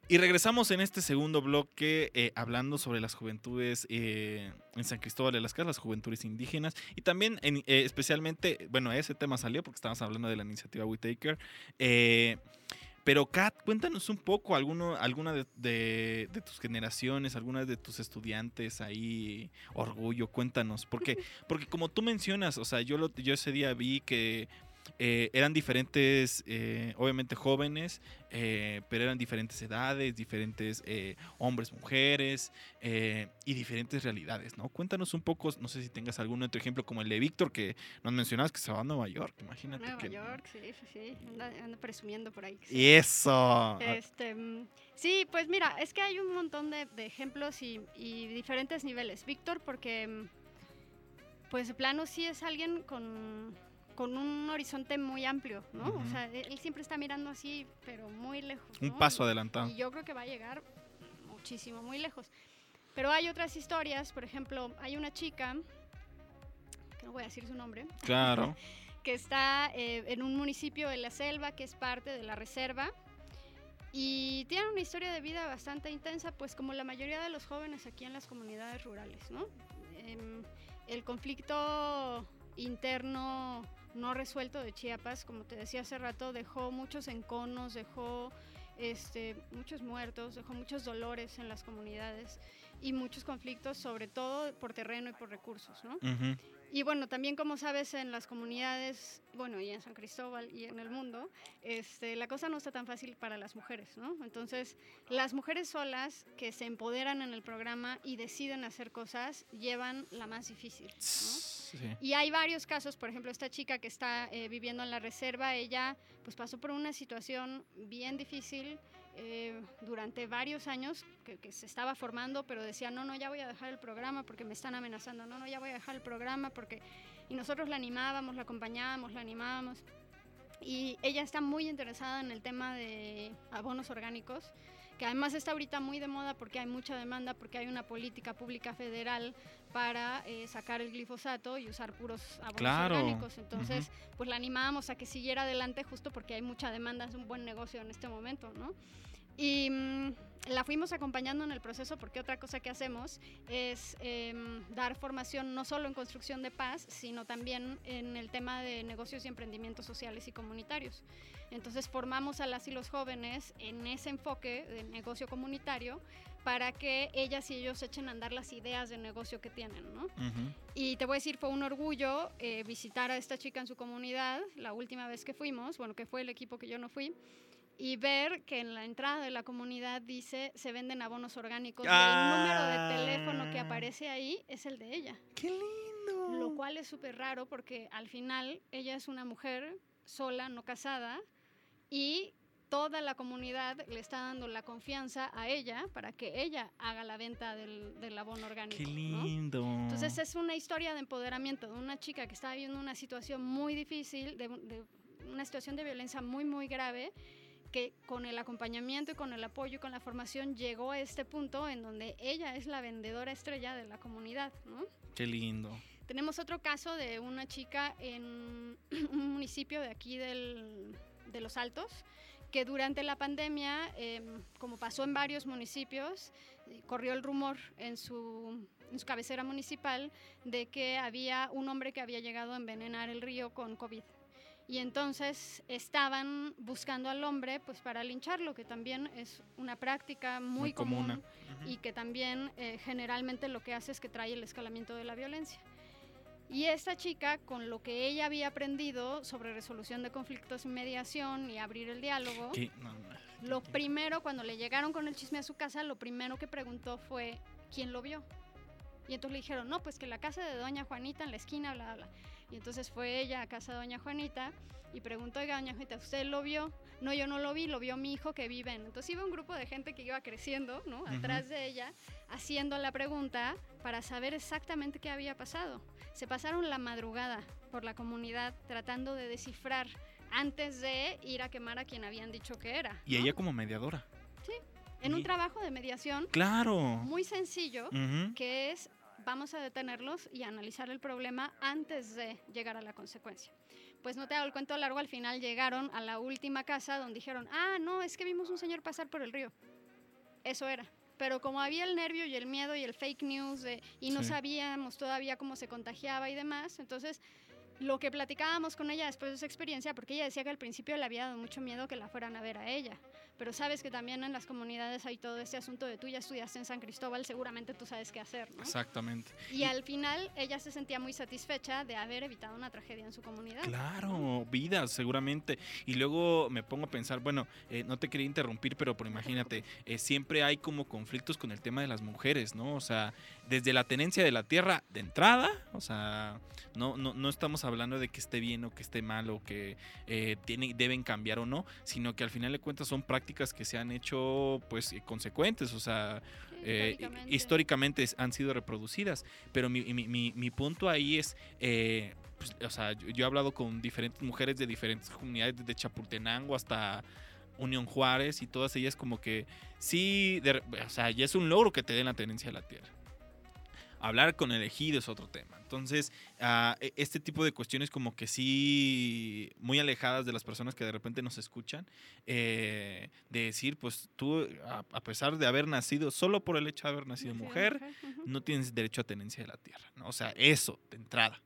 Y regresamos en este segundo bloque eh, hablando sobre las juventudes eh, en San Cristóbal de las Casas, las juventudes indígenas y también en, eh, especialmente, bueno, ese tema salió porque estábamos hablando de la iniciativa WeTaker. pero Kat, cuéntanos un poco alguno, alguna de, tus generaciones, algunas de tus estudiantes ahí, orgullo, cuéntanos, porque, porque como tú mencionas, o sea, yo, lo, yo ese día vi que eh, eran diferentes, eh, obviamente jóvenes, eh, pero eran diferentes edades, diferentes hombres, mujeres y diferentes realidades, ¿no? Cuéntanos un poco, no sé si tengas algún otro ejemplo como el de Víctor, que nos mencionabas que se va a Nueva York, imagínate. Nueva York, sí, sí, sí, anda, presumiendo por ahí. Y eso. Este, mm, sí, pues mira, es que hay un montón de, ejemplos y, y diferentes niveles. Víctor, porque mm, pues de plano sí es alguien con con un horizonte muy amplio, ¿no? O sea, él siempre está mirando así, pero muy lejos. Un paso adelantado. Y yo creo que va a llegar muchísimo, muy lejos. Pero hay otras historias, por ejemplo, hay una chica, que no voy a decir su nombre. Claro. que está eh, en un municipio de la selva que es parte de la reserva. Y tiene una historia de vida bastante intensa, pues como la mayoría de los jóvenes aquí en las comunidades rurales, ¿no? Em, el conflicto interno no resuelto de Chiapas, como te decía hace rato, dejó muchos enconos, dejó este, muchos muertos, dejó muchos dolores en las comunidades y muchos conflictos, sobre todo por terreno y por recursos, ¿no? Y bueno, también como sabes, en las comunidades, bueno, y en San Cristóbal y en el mundo, este, la cosa no está tan fácil para las mujeres, ¿no? Entonces, las mujeres solas que se empoderan en el programa y deciden hacer cosas, llevan la más difícil, ¿no? Y hay varios casos, por ejemplo, esta chica que está eh, viviendo en la reserva, ella pues pasó por una situación bien difícil, eh, durante varios años que, se estaba formando, pero decía, no, no, ya voy a dejar el programa porque me están amenazando, no, no, ya voy a dejar el programa porque... Y nosotros la animábamos, la acompañábamos, la animábamos. Y ella está muy interesada en el tema de abonos orgánicos, que además está ahorita muy de moda porque hay mucha demanda, porque hay una política pública federal para eh, sacar el glifosato y usar puros abonos orgánicos. Entonces, pues la animábamos a que siguiera adelante justo porque hay mucha demanda, es un buen negocio en este momento, ¿no? Y mm, la fuimos acompañando en el proceso porque otra cosa que hacemos es em, dar formación no solo en construcción de paz, sino también en el tema de negocios y emprendimientos sociales y comunitarios. Entonces formamos a las y los jóvenes en ese enfoque de negocio comunitario para que ellas y ellos echen a andar las ideas de negocio que tienen, ¿no? Y te voy a decir, fue un orgullo eh, visitar a esta chica en su comunidad la última vez que fuimos, bueno, que fue el equipo que yo no fui y ver que en la entrada de la comunidad dice se venden abonos orgánicos y el número de teléfono que ah. aparece ahí es el de ella. ¡Qué lindo! Lo cual es súper raro porque al final ella es una mujer sola, no casada, y toda la comunidad le está dando la confianza a ella para que ella haga la venta del, del abono orgánico. ¡Qué lindo! Entonces es una historia de empoderamiento de una chica que está viviendo una situación muy difícil, de, de una situación de violencia muy, muy grave que con el acompañamiento y con el apoyo y con la formación llegó a este punto en donde ella es la vendedora estrella de la comunidad, ¿no? Qué lindo. Tenemos otro caso de una chica en un municipio de aquí del, de Los Altos que durante la pandemia, em, como pasó en varios municipios, corrió el rumor en su, en su cabecera municipal de que había un hombre que había llegado a envenenar el río con COVID. Y entonces estaban buscando al hombre pues para lincharlo, que también es una práctica muy, Muy común. común y que también eh, generalmente lo que hace es que trae el escalamiento de la violencia. Y esta chica, con lo que ella había aprendido sobre resolución de conflictos y mediación y abrir el diálogo, ¿Qué? No, no, lo primero, cuando le llegaron con el chisme a su casa, lo primero que preguntó fue quién lo vio. Y entonces le dijeron, no, pues que la casa de doña Juanita en la esquina, bla, bla, bla. Y entonces fue ella a casa de doña Juanita y preguntó, oiga, doña Juanita, ¿usted lo vio? No, yo no lo vi, lo vio mi hijo que vive en... Entonces iba un grupo de gente que iba creciendo, ¿no? Atrás de ella, haciendo la pregunta para saber exactamente qué había pasado. Se pasaron la madrugada por la comunidad tratando de descifrar antes de ir a quemar a quien habían dicho que era. Y ella como mediadora. en un trabajo de mediación Claro. muy sencillo, que es vamos a detenerlos y analizar el problema antes de llegar a la consecuencia. Pues no te hago el cuento largo, al final llegaron a la última casa donde dijeron, ah, no, es que vimos un señor pasar por el río. Eso era. Pero como había el nervio y el miedo y el fake news y no Sí. sabíamos todavía cómo se contagiaba y demás, entonces lo que platicábamos con ella después de esa experiencia, porque ella decía que al principio le había dado mucho miedo que la fueran a ver a ella, pero sabes que también en las comunidades hay todo este asunto de tú ya estudiaste en San Cristóbal, seguramente tú sabes qué hacer, ¿no? Exactamente. Y al final ella se sentía muy satisfecha de haber evitado una tragedia en su comunidad. Claro, vidas, seguramente. Y luego me pongo a pensar, bueno, eh, no te quería interrumpir, pero por imagínate, eh, siempre hay como conflictos con el tema de las mujeres, ¿no? O sea, desde la tenencia de la tierra de entrada, o sea, no, no, no estamos hablando de que esté bien o que esté mal o que eh, tiene, deben cambiar o no, sino que al final de cuentas son prácticas que se han hecho, pues, eh, consecuentes, o sea, Sí, eh, históricamente. han sido reproducidas. Pero mi, mi- mi- mi punto ahí es, eh, pues, o sea, yo, yo he hablado con diferentes mujeres de diferentes comunidades, desde Chapultenango hasta Unión Juárez y todas ellas como que sí, de o sea, ya es un logro que te den la tenencia de la tierra. Hablar con el ejido es otro tema. Entonces, e- este tipo de cuestiones como que sí, muy alejadas de las personas que de repente nos escuchan, eh, de decir, pues tú, a, a pesar de haber nacido, solo por el hecho de haber nacido Nacido mujer, ujú. no tienes derecho a tenencia de la tierra, ¿no? O sea, eso, de entrada.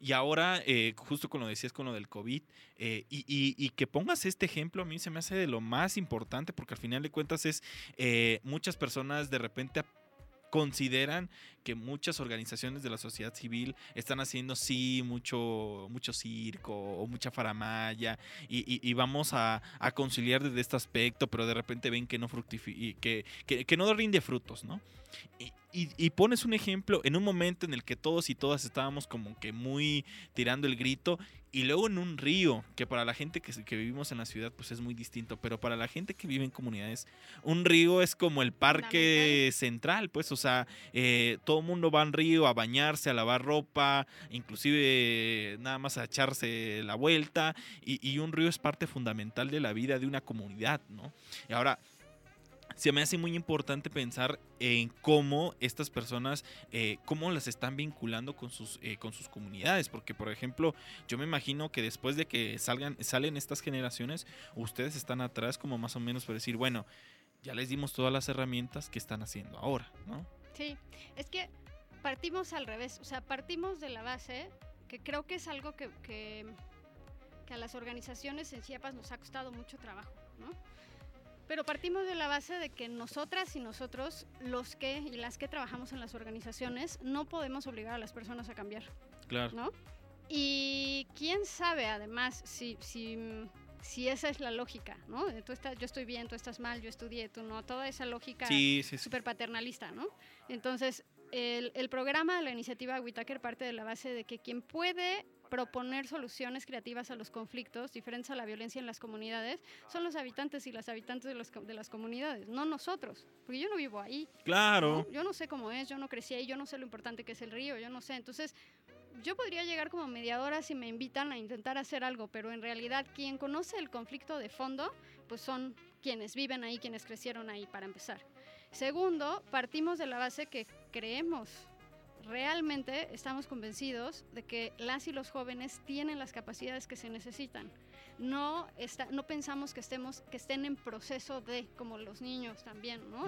Y ahora, eh, justo con lo decías con lo del COVID, eh, y, y- y que pongas este ejemplo a mí se me hace de lo más importante, porque al final de cuentas es, eh, muchas personas de repente consideran que muchas organizaciones de la sociedad civil están haciendo sí mucho mucho circo o mucha faramaya y, y- vamos a, conciliar desde este aspecto pero de repente ven que no que, que, que no rinde frutos no y- y pones un ejemplo en un momento en el que todos y todas estábamos como que muy tirando el grito y luego en un río, que para la gente que, que vivimos en la ciudad pues es muy distinto, pero para la gente que vive en comunidades, un río es como el parque central, pues, o sea, eh, todo el mundo va al río a bañarse, a lavar ropa, inclusive nada más a echarse la vuelta, y, y un río es parte fundamental de la vida de una comunidad, ¿no? Y ahora, se me hace muy importante pensar en cómo estas personas, eh, cómo las están vinculando con sus, eh, con sus comunidades. Porque, por ejemplo, yo me imagino que después de que salgan, salen estas generaciones, ustedes están atrás como más o menos por decir, bueno, ya les dimos todas las herramientas que están haciendo ahora, ¿no? Sí, es que partimos al revés, o sea, partimos de la base, que creo que es algo que, que, que a las organizaciones en Chiapas nos ha costado mucho trabajo, ¿no? Pero partimos de la base de que nosotras y nosotros, los que y las que trabajamos en las organizaciones, no podemos obligar a las personas a cambiar. Claro. ¿no? Y quién sabe además si, si, si esa es la lógica, ¿no? Tú estás, yo estoy bien, tú estás mal, yo estudié, tú no, toda esa lógica Sí, sí, sí. súper paternalista, ¿no? Entonces, el, el programa de la iniciativa Whitaker parte de la base de que quien puede proponer soluciones creativas a los conflictos diferentes a la violencia en las comunidades son los habitantes y las habitantes de, los co- de las comunidades, no nosotros, porque yo no vivo ahí, Claro. ¿no? Yo no sé cómo es, yo no crecí ahí, yo no sé lo importante que es el río, yo no sé. Entonces, yo podría llegar como mediadora si me invitan a intentar hacer algo, pero en realidad quien conoce el conflicto de fondo, pues son quienes viven ahí, quienes crecieron ahí, para empezar. Segundo, partimos de la base que creemos realmente estamos convencidos de que las y los jóvenes tienen las capacidades que se necesitan. No, está, no pensamos que, estemos, que estén en proceso de, como los niños también, ¿no?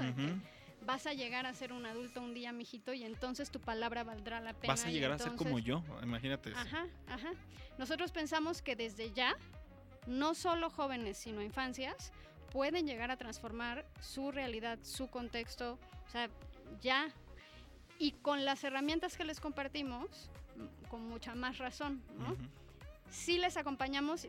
Vas a llegar a ser un adulto un día, mijito, y entonces tu palabra valdrá la pena. Vas a llegar a ser como yo, imagínate. eso. Ajá, ajá. Nosotros pensamos que desde ya, no solo jóvenes, sino infancias, pueden llegar a transformar su realidad, su contexto, o sea, ya. Y con las herramientas que les compartimos, mm, con mucha más razón, ¿no? Ujú. Sí les acompañamos,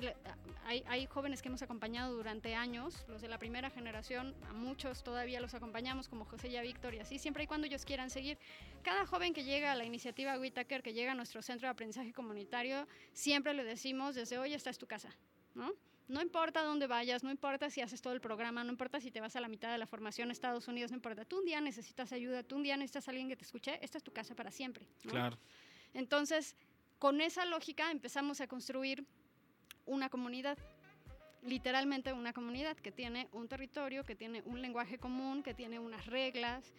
hay, hay jóvenes que hemos acompañado durante años, los de la primera generación, a muchos todavía los acompañamos, como José y a Víctor y así, siempre y cuando ellos quieran seguir. Cada joven que llega a la iniciativa Whitaker, que llega a nuestro centro de aprendizaje comunitario, siempre le decimos desde hoy esta es tu casa, ¿no? No importa dónde vayas, no importa si haces todo el programa, no importa si te vas a la mitad de la formación a Estados Unidos, no importa. Tú un día necesitas ayuda, tú un día necesitas a alguien que te escuche, esta es tu casa para siempre. ¿no? Claro. Entonces, con esa lógica empezamos a construir una comunidad, literalmente una comunidad que tiene un territorio, que tiene un lenguaje común, que tiene unas reglas.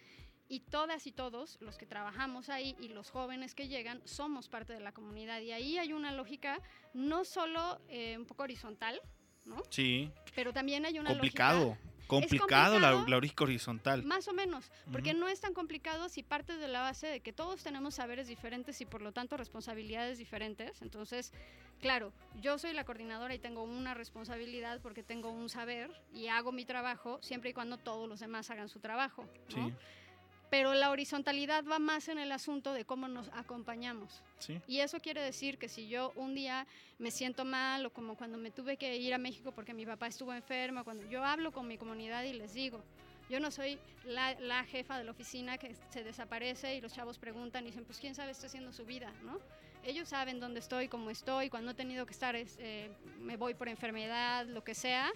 Y todas y todos los que trabajamos ahí y los jóvenes que llegan somos parte de la comunidad. Y ahí hay una lógica no solo eh, un poco horizontal, ¿no? Sí. Pero también hay una Complicado. lógica Complicado la, complicado. la lógica horizontal. más o menos, porque no es tan complicado si partes de la base de que todos tenemos saberes diferentes y por lo tanto responsabilidades diferentes. Entonces, claro, yo soy la coordinadora y tengo una responsabilidad porque tengo un saber y hago mi trabajo siempre y cuando todos los demás hagan su trabajo. ¿no? Sí. Pero la horizontalidad va más en el asunto de cómo nos acompañamos. Sí. Y eso quiere decir que si yo un día me siento mal o como cuando me tuve que ir a México porque mi papá estuvo enfermo, cuando yo hablo con mi comunidad y les digo, yo no soy la, la jefa de la oficina que se desaparece y los chavos preguntan y dicen, pues quién sabe está haciendo su vida, ¿no? Ellos saben dónde estoy, cómo estoy, cuando he tenido que estar, es, eh, me voy por enfermedad, lo que sea.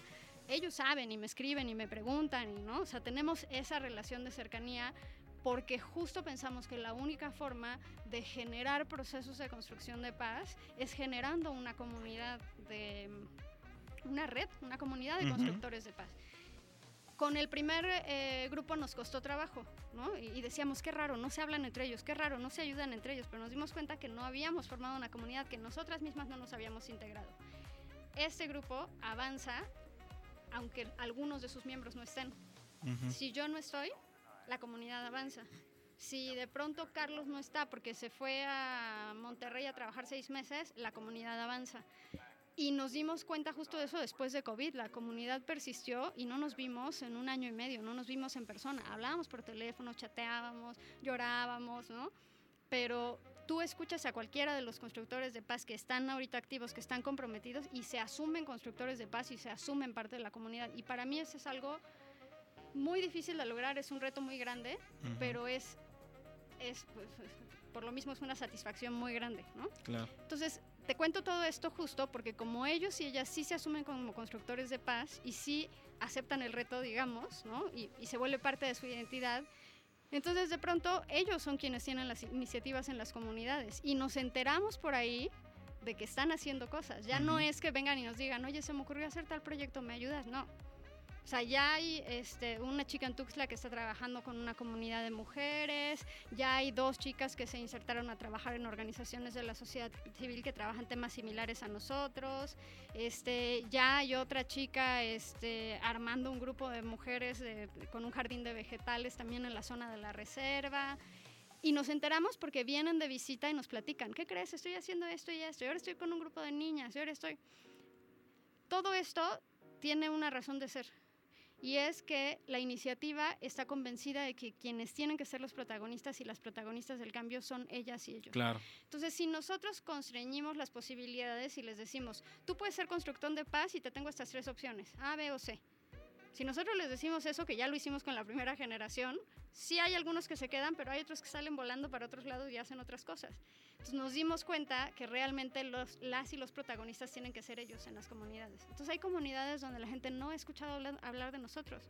Ellos saben y me escriben y me preguntan, y, ¿no? O sea, tenemos esa relación de cercanía porque justo pensamos que la única forma de generar procesos de construcción de paz es generando una comunidad de una red, una comunidad de constructores de paz. Con el primer eh, grupo nos costó trabajo, ¿no? Y, y decíamos, qué raro, no se hablan entre ellos, qué raro, no se ayudan entre ellos, pero nos dimos cuenta que no habíamos formado una comunidad, que nosotras mismas no nos habíamos integrado. Este grupo avanza, aunque algunos de sus miembros no estén. Si yo no estoy, la comunidad avanza. Si de pronto Carlos no está porque se fue a Monterrey a trabajar seis meses, la comunidad avanza. Y nos dimos cuenta justo de eso después de COVID. La comunidad persistió y no nos vimos en un año y medio, no nos vimos en persona. Hablábamos por teléfono, chateábamos, llorábamos, ¿no? Pero tú escuchas a cualquiera de los constructores de paz que están ahorita activos, que están comprometidos y se asumen constructores de paz y se asumen parte de la comunidad. Y para mí eso es algo muy difícil de lograr, es un reto muy grande, pero es, es pues, por lo mismo es una satisfacción muy grande, ¿no? Claro. Entonces, te cuento todo esto justo porque como ellos y ellas sí se asumen como constructores de paz y sí aceptan el reto, digamos, ¿no? Y, y se vuelve parte de su identidad, entonces de pronto ellos son quienes tienen las iniciativas en las comunidades y nos enteramos por ahí de que están haciendo cosas. Ya no es que vengan y nos digan, oye, se me ocurrió hacer tal proyecto, ¿me ayudas? No. O sea, ya hay este, una chica en Tuxtla que está trabajando con una comunidad de mujeres, ya hay dos chicas que se insertaron a trabajar en organizaciones de la sociedad civil que trabajan temas similares a nosotros, este, ya hay otra chica este, armando un grupo de mujeres con un jardín de vegetales también en la zona de la reserva. Y nos enteramos porque vienen de visita y nos platican, ¿qué crees? Estoy haciendo esto y esto, y ahora estoy con un grupo de niñas, y ahora estoy... Todo esto tiene una razón de ser. Y es que la iniciativa está convencida de que quienes tienen que ser los protagonistas y las protagonistas del cambio son ellas y ellos. Claro. Entonces, si nosotros constreñimos las posibilidades y les decimos, tú puedes ser constructor de paz y te tengo estas tres opciones, A, B o C. Si nosotros les decimos eso, que ya lo hicimos con la primera generación, sí hay algunos que se quedan, pero hay otros que salen volando para otros lados y hacen otras cosas. Entonces nos dimos cuenta que realmente los, las y los protagonistas tienen que ser ellos en las comunidades. Entonces hay comunidades donde la gente no ha escuchado hablar, hablar de nosotros.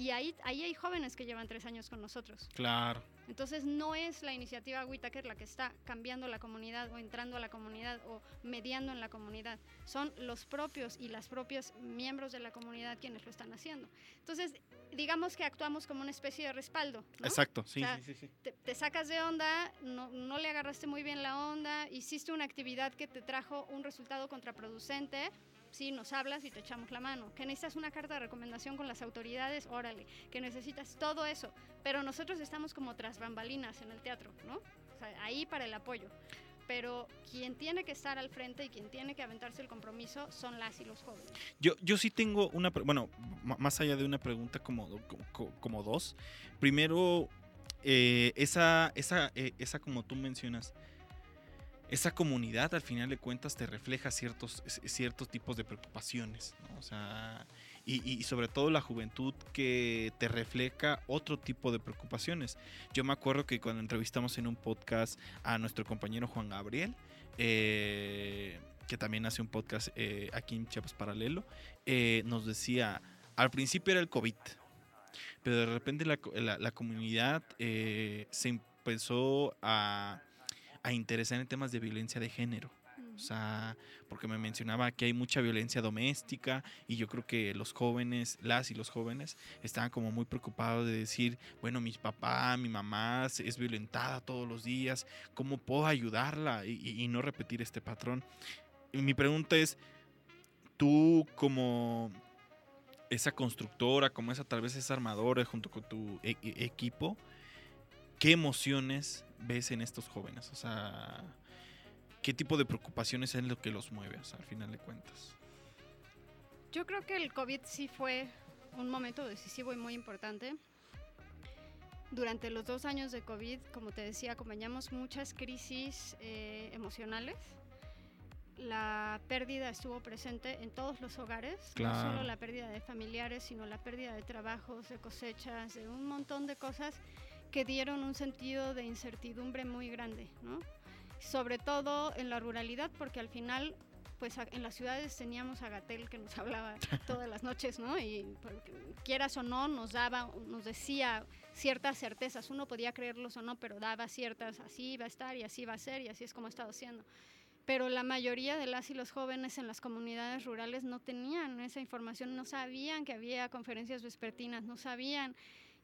Y ahí, ahí hay jóvenes que llevan tres años con nosotros. Claro. Entonces no es la iniciativa Whitaker la que está cambiando la comunidad o entrando a la comunidad o mediando en la comunidad. Son los propios y las propias miembros de la comunidad quienes lo están haciendo. Entonces, digamos que actuamos como una especie de respaldo. ¿no? Exacto, sí, O sea, sí, sí, sí. te, te sacas de onda, no, no le agarraste muy bien la onda, hiciste una actividad que te trajo un resultado contraproducente, sí, nos hablas y te echamos la mano. Que necesitas una carta de recomendación con las autoridades, órale. Que necesitas todo eso. Pero nosotros estamos como tras bambalinas en el teatro, ¿no? O sea, ahí para el apoyo. Pero quien tiene que estar al frente y quien tiene que aventarse el compromiso son las y los jóvenes. Yo, yo sí tengo una, bueno, más allá de una pregunta como, como- como dos. Primero, eh, esa, esa, eh, esa como tú mencionas, esa comunidad al final de cuentas te refleja ciertos, ciertos tipos de preocupaciones. O sea, y, sobre todo la juventud que te refleja otro tipo de preocupaciones. Yo me acuerdo que cuando entrevistamos en un podcast a nuestro compañero Juan Gabriel, eh, que también hace un podcast eh, aquí en Chiapas Paralelo, eh, nos decía, al principio era el COVID, pero de repente la, la- comunidad se empezó a, a interesar en temas de violencia de género. O sea, porque me mencionaba que hay mucha violencia doméstica y yo creo que los jóvenes, las y los jóvenes, estaban como muy preocupados de decir, bueno, mi papá, mi mamá es violentada todos los días, ¿cómo puedo ayudarla y, y- y no repetir este patrón? Y mi pregunta es, tú como esa constructora, como esa tal vez esa armadora junto con tu e- e- equipo, ¿qué emociones ves en estos jóvenes? O sea, ¿qué tipo de preocupaciones es lo que los mueve, o sea, al final de cuentas? Yo creo que el COVID sí fue un momento decisivo y muy importante. Durante los dos años de COVID, como te decía, acompañamos muchas crisis eh, emocionales. La pérdida estuvo presente en todos los hogares, no solo la pérdida de familiares, sino la pérdida de trabajos, de cosechas, de un montón de cosas que dieron un sentido de incertidumbre muy grande, ¿no? Sobre todo en la ruralidad, porque al final pues en las ciudades teníamos a Gatel que nos hablaba todas las noches, ¿no? Y quieras o no, nos daba, nos decía ciertas certezas. Uno podía creerlos o no, pero daba ciertas, así va a estar y así va a ser y así es como ha estado siendo. Pero la mayoría de las y los jóvenes en las comunidades rurales no tenían esa información, no sabían que había conferencias vespertinas, no sabían.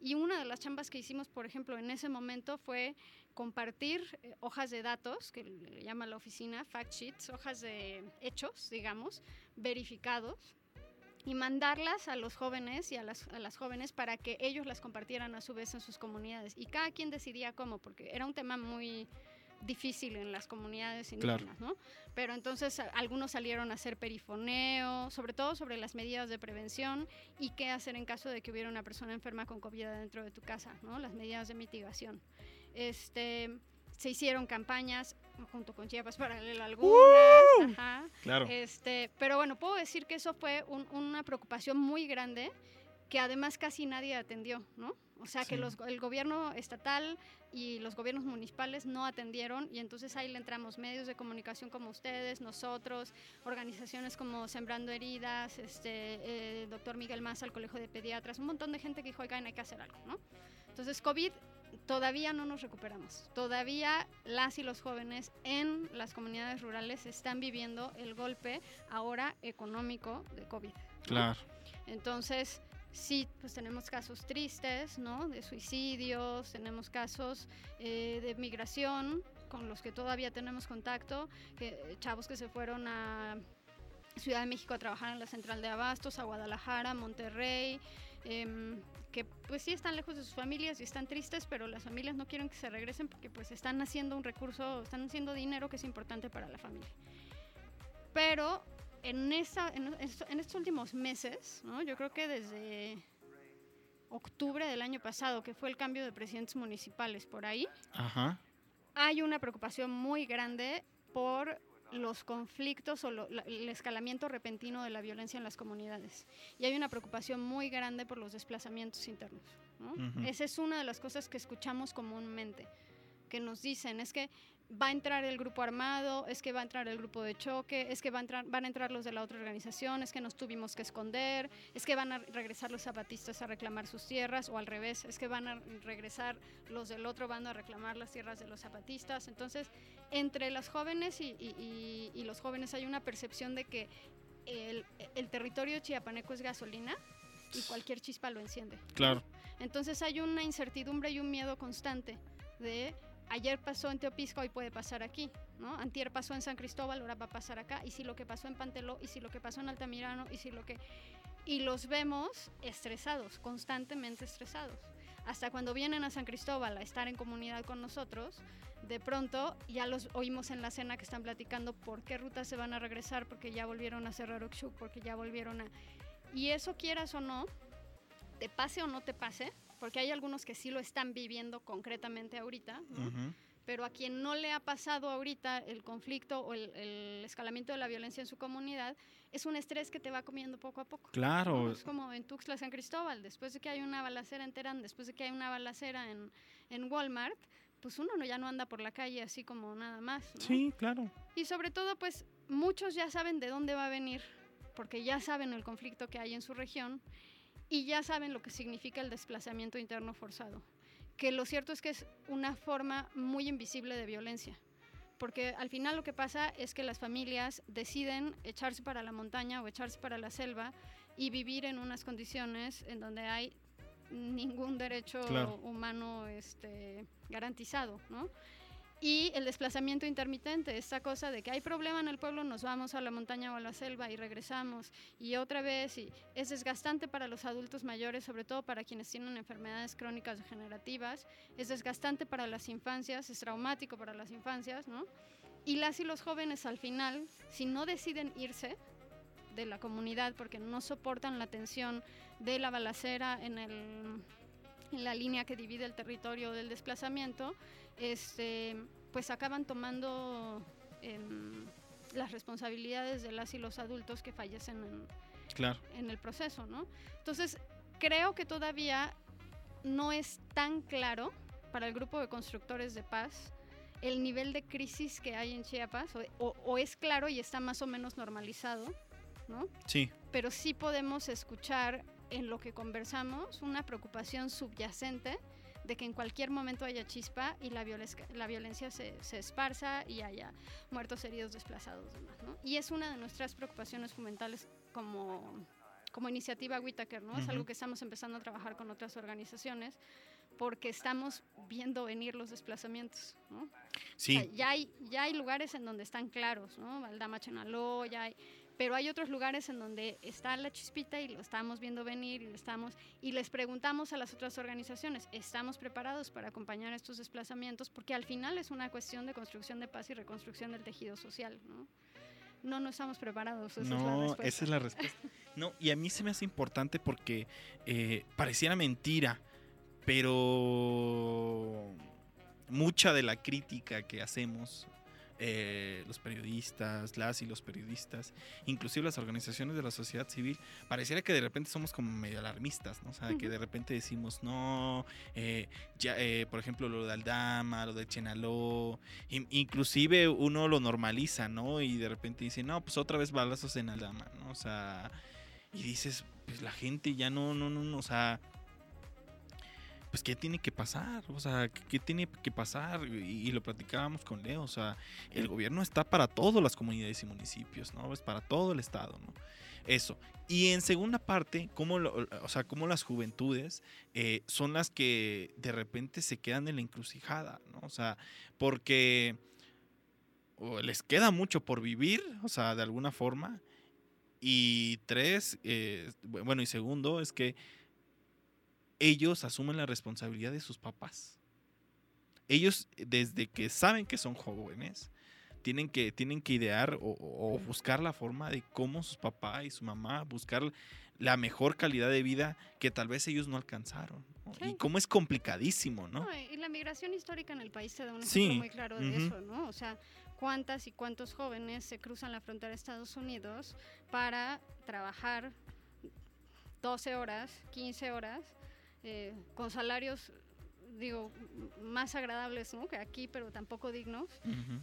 Y una de las chambas que hicimos, por ejemplo, en ese momento fue compartir eh, hojas de datos, que le llama la oficina, fact sheets, hojas de hechos, digamos, verificados, y mandarlas a los jóvenes y a las, a las jóvenes para que ellos las compartieran a su vez en sus comunidades. Y cada quien decidía cómo, porque era un tema muy difícil en las comunidades Claro. indígenas, ¿no? Pero entonces a- algunos salieron a hacer perifoneo, sobre todo sobre las medidas de prevención y qué hacer en caso de que hubiera una persona enferma con COVID dentro de tu casa, ¿no? Las medidas de mitigación. Este, se hicieron campañas junto con Chiapas Paralela algunas, ajá. Claro. Este, pero bueno, puedo decir que eso fue un- una preocupación muy grande que además casi nadie atendió, ¿no? O sea, que Sí. los, el gobierno estatal y los gobiernos municipales no atendieron y entonces ahí le entramos medios de comunicación como ustedes, nosotros, organizaciones como Sembrando Heridas, este, eh, doctor Miguel Maza, el Colegio de Pediatras, un montón de gente que dijo, oigan, hay que hacer algo, ¿no? Entonces, COVID todavía no nos recuperamos. Todavía las y los jóvenes en las comunidades rurales están viviendo el golpe ahora económico de COVID. ¿no? Claro. Entonces, sí, pues tenemos casos tristes, ¿no? De suicidios, tenemos casos eh, de migración con los que todavía tenemos contacto, que, eh, chavos que se fueron a Ciudad de México a trabajar en la central de abastos, a Guadalajara, Monterrey, em, que pues sí están lejos de sus familias y están tristes, pero las familias no quieren que se regresen porque pues están haciendo un recurso, están haciendo dinero que es importante para la familia. Pero en, esa, en, en estos últimos meses, ¿no? yo creo que desde octubre del año pasado, que fue el cambio de presidentes municipales por ahí, Ajá. hay una preocupación muy grande por los conflictos o lo- la- el escalamiento repentino de la violencia en las comunidades. Y hay una preocupación muy grande por los desplazamientos internos. ¿no? Ujú. Esa es una de las cosas que escuchamos comúnmente, que nos dicen, es que va a entrar el grupo armado, es que va a entrar el grupo de choque, es que va a entrar, van a entrar los de la otra organización, es que nos tuvimos que esconder, es que van a regresar los zapatistas a reclamar sus tierras, o al revés, es que van a regresar los del otro bando a reclamar las tierras de los zapatistas. Entonces, entre las jóvenes y, y- y- y los jóvenes hay una percepción de que el, el territorio chiapaneco es gasolina y cualquier chispa lo enciende. Claro. Entonces hay una incertidumbre y un miedo constante de ayer pasó en Teopisco, hoy puede pasar aquí, ¿no? Antier pasó en San Cristóbal, ahora va a pasar acá, y si lo que pasó en Panteló, y si lo que pasó en Altamirano, y si lo que... Y los vemos estresados, constantemente estresados. Hasta cuando vienen a San Cristóbal a estar en comunidad con nosotros, de pronto ya los oímos en la cena que están platicando por qué rutas se van a regresar, porque ya volvieron a cerrar Oxuc, porque ya volvieron a... Y eso quieras o no, te pase o no te pase, porque hay algunos que sí lo están viviendo concretamente ahorita, ¿no? Ujú. pero a quien no le ha pasado ahorita el conflicto o el, el escalamiento de la violencia en su comunidad, es un estrés que te va comiendo poco a poco. ¿no? Claro. Es como en Tuxtla, San Cristóbal, después de que hay una balacera en Terán, después de que hay una balacera en, en Walmart, pues uno no, ya no anda por la calle así como nada más. ¿no? Sí, claro. Y sobre todo, pues muchos ya saben de dónde va a venir, porque ya saben el conflicto que hay en su región y ya saben lo que significa el desplazamiento interno forzado. Que lo cierto es que es una forma muy invisible de violencia. Porque al final lo que pasa es que las familias deciden echarse para la montaña o echarse para la selva y vivir en unas condiciones en donde hay ningún derecho Claro. humano este, garantizado, ¿no? Y el desplazamiento intermitente, esta cosa de que hay problema en el pueblo, nos vamos a la montaña o a la selva y regresamos y otra vez, y es desgastante para los adultos mayores, sobre todo para quienes tienen enfermedades crónicas degenerativas, es desgastante para las infancias, es traumático para las infancias, ¿no? Y las y los jóvenes al final, si no deciden irse de la comunidad porque no soportan la tensión de la balacera en, el, en la línea que divide el territorio del desplazamiento, este, pues acaban tomando em, las responsabilidades de las y los adultos que fallecen en, Claro. en el proceso, ¿no? Entonces, creo que todavía no es tan claro para el grupo de constructores de paz el nivel de crisis que hay en Chiapas, o, o- o es claro y está más o menos normalizado, ¿no? Sí. Pero sí podemos escuchar en lo que conversamos una preocupación subyacente de que en cualquier momento haya chispa y la, violes- la violencia se, se esparza y haya muertos, heridos, desplazados, demás, ¿no? Y es una de nuestras preocupaciones fundamentales como, como iniciativa Whitaker, ¿no? Es Ujú. algo que estamos empezando a trabajar con otras organizaciones porque estamos viendo venir los desplazamientos, ¿no? O Sí. sea, ya, hay, ya hay lugares en donde están claros, ¿no? Valdama, Chenaló, ya hay, pero hay otros lugares en donde está la chispita y lo estamos viendo venir y lo estamos y les preguntamos a las otras organizaciones, ¿estamos preparados para acompañar estos desplazamientos? Porque al final es una cuestión de construcción de paz y reconstrucción del tejido social, ¿no? No, no estamos preparados. Esa es la no, esa es la respuesta. No, y a mí se me hace importante porque eh, pareciera mentira, pero mucha de la crítica que hacemos, eh, los periodistas, las y los periodistas, inclusive las organizaciones de la sociedad civil, pareciera que de repente somos como medio alarmistas, ¿no? O sea, que de repente decimos, no, eh, ya, eh, por ejemplo, lo de Aldama, lo de Chenaló, in- inclusive uno lo normaliza, ¿no? Y de repente dice, no, pues otra vez balazos en Aldama, ¿no? O sea, y dices, pues la gente ya no, no, no, no, o sea, pues qué tiene que pasar, o sea, qué, tiene que pasar, y, lo platicábamos con Leo, o sea, el gobierno está para todas las comunidades y municipios, ¿no? Es para todo el estado, ¿no? Eso. Y en segunda parte, cómo, o sea, cómo las juventudes eh, son las que de repente se quedan en la encrucijada, ¿no? O sea, porque les queda mucho por vivir, o sea, de alguna forma. Y tres, eh, bu- bueno, y segundo, es que ellos asumen la responsabilidad de sus papás. Ellos, desde que saben que son jóvenes, tienen que, tienen que idear o, buscar la forma de cómo sus papás y su mamá buscar la mejor calidad de vida que tal vez ellos no alcanzaron. ¿no? Y cómo es complicadísimo, ¿no? No, y la migración histórica en el país te da un Sí, ejemplo muy claro de eso, ¿no? O sea, cuántas y cuántos jóvenes se cruzan la frontera de Estados Unidos para trabajar 12 horas, 15 horas, eh, con salarios, digo, más agradables ¿no? que aquí, pero tampoco dignos,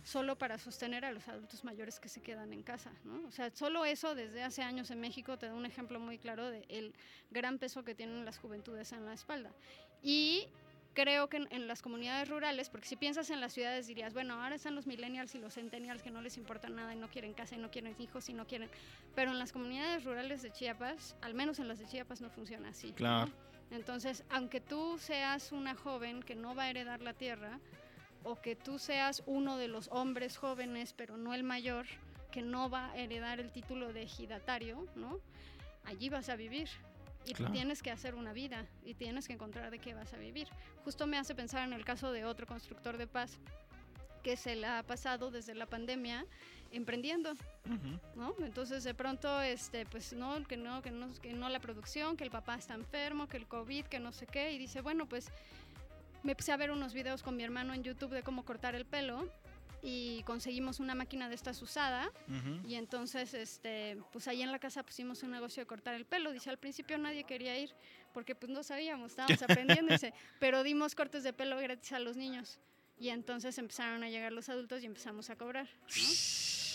solo para sostener a los adultos mayores que se quedan en casa, ¿no? O sea, solo eso desde hace años en México te da un ejemplo muy claro del gran peso que tienen las juventudes en la espalda. Y creo que en, en, las comunidades rurales, porque si piensas en las ciudades dirías, bueno, ahora están los millennials y los centennials que no les importa nada y no quieren casa y no quieren hijos y no quieren, pero en las comunidades rurales de Chiapas, al menos en las de Chiapas no funciona así. Claro. ¿no? Entonces, aunque tú seas una joven que no va a heredar la tierra, o que tú seas uno de los hombres jóvenes, pero no el mayor, que no va a heredar el título de ejidatario, ¿no? Allí vas a vivir. Y Claro. tienes que hacer una vida y tienes que encontrar de qué vas a vivir. Justo me hace pensar en el caso de otro constructor de paz que se la ha pasado desde la pandemia emprendiendo, Ujú. ¿no? Entonces de pronto, este, pues no, que no, que no, que no la producción, que el papá está enfermo, que el COVID, que no sé qué, y dice, bueno, pues me puse a ver unos videos con mi hermano en YouTube de cómo cortar el pelo y conseguimos una máquina de estas usada y entonces, este, pues ahí en la casa pusimos un negocio de cortar el pelo. Dice, al principio nadie quería ir porque pues no sabíamos, estábamos aprendiendo, dice, pero dimos cortes de pelo gratis a los niños. Y entonces empezaron a llegar los adultos y empezamos a cobrar. ¿no?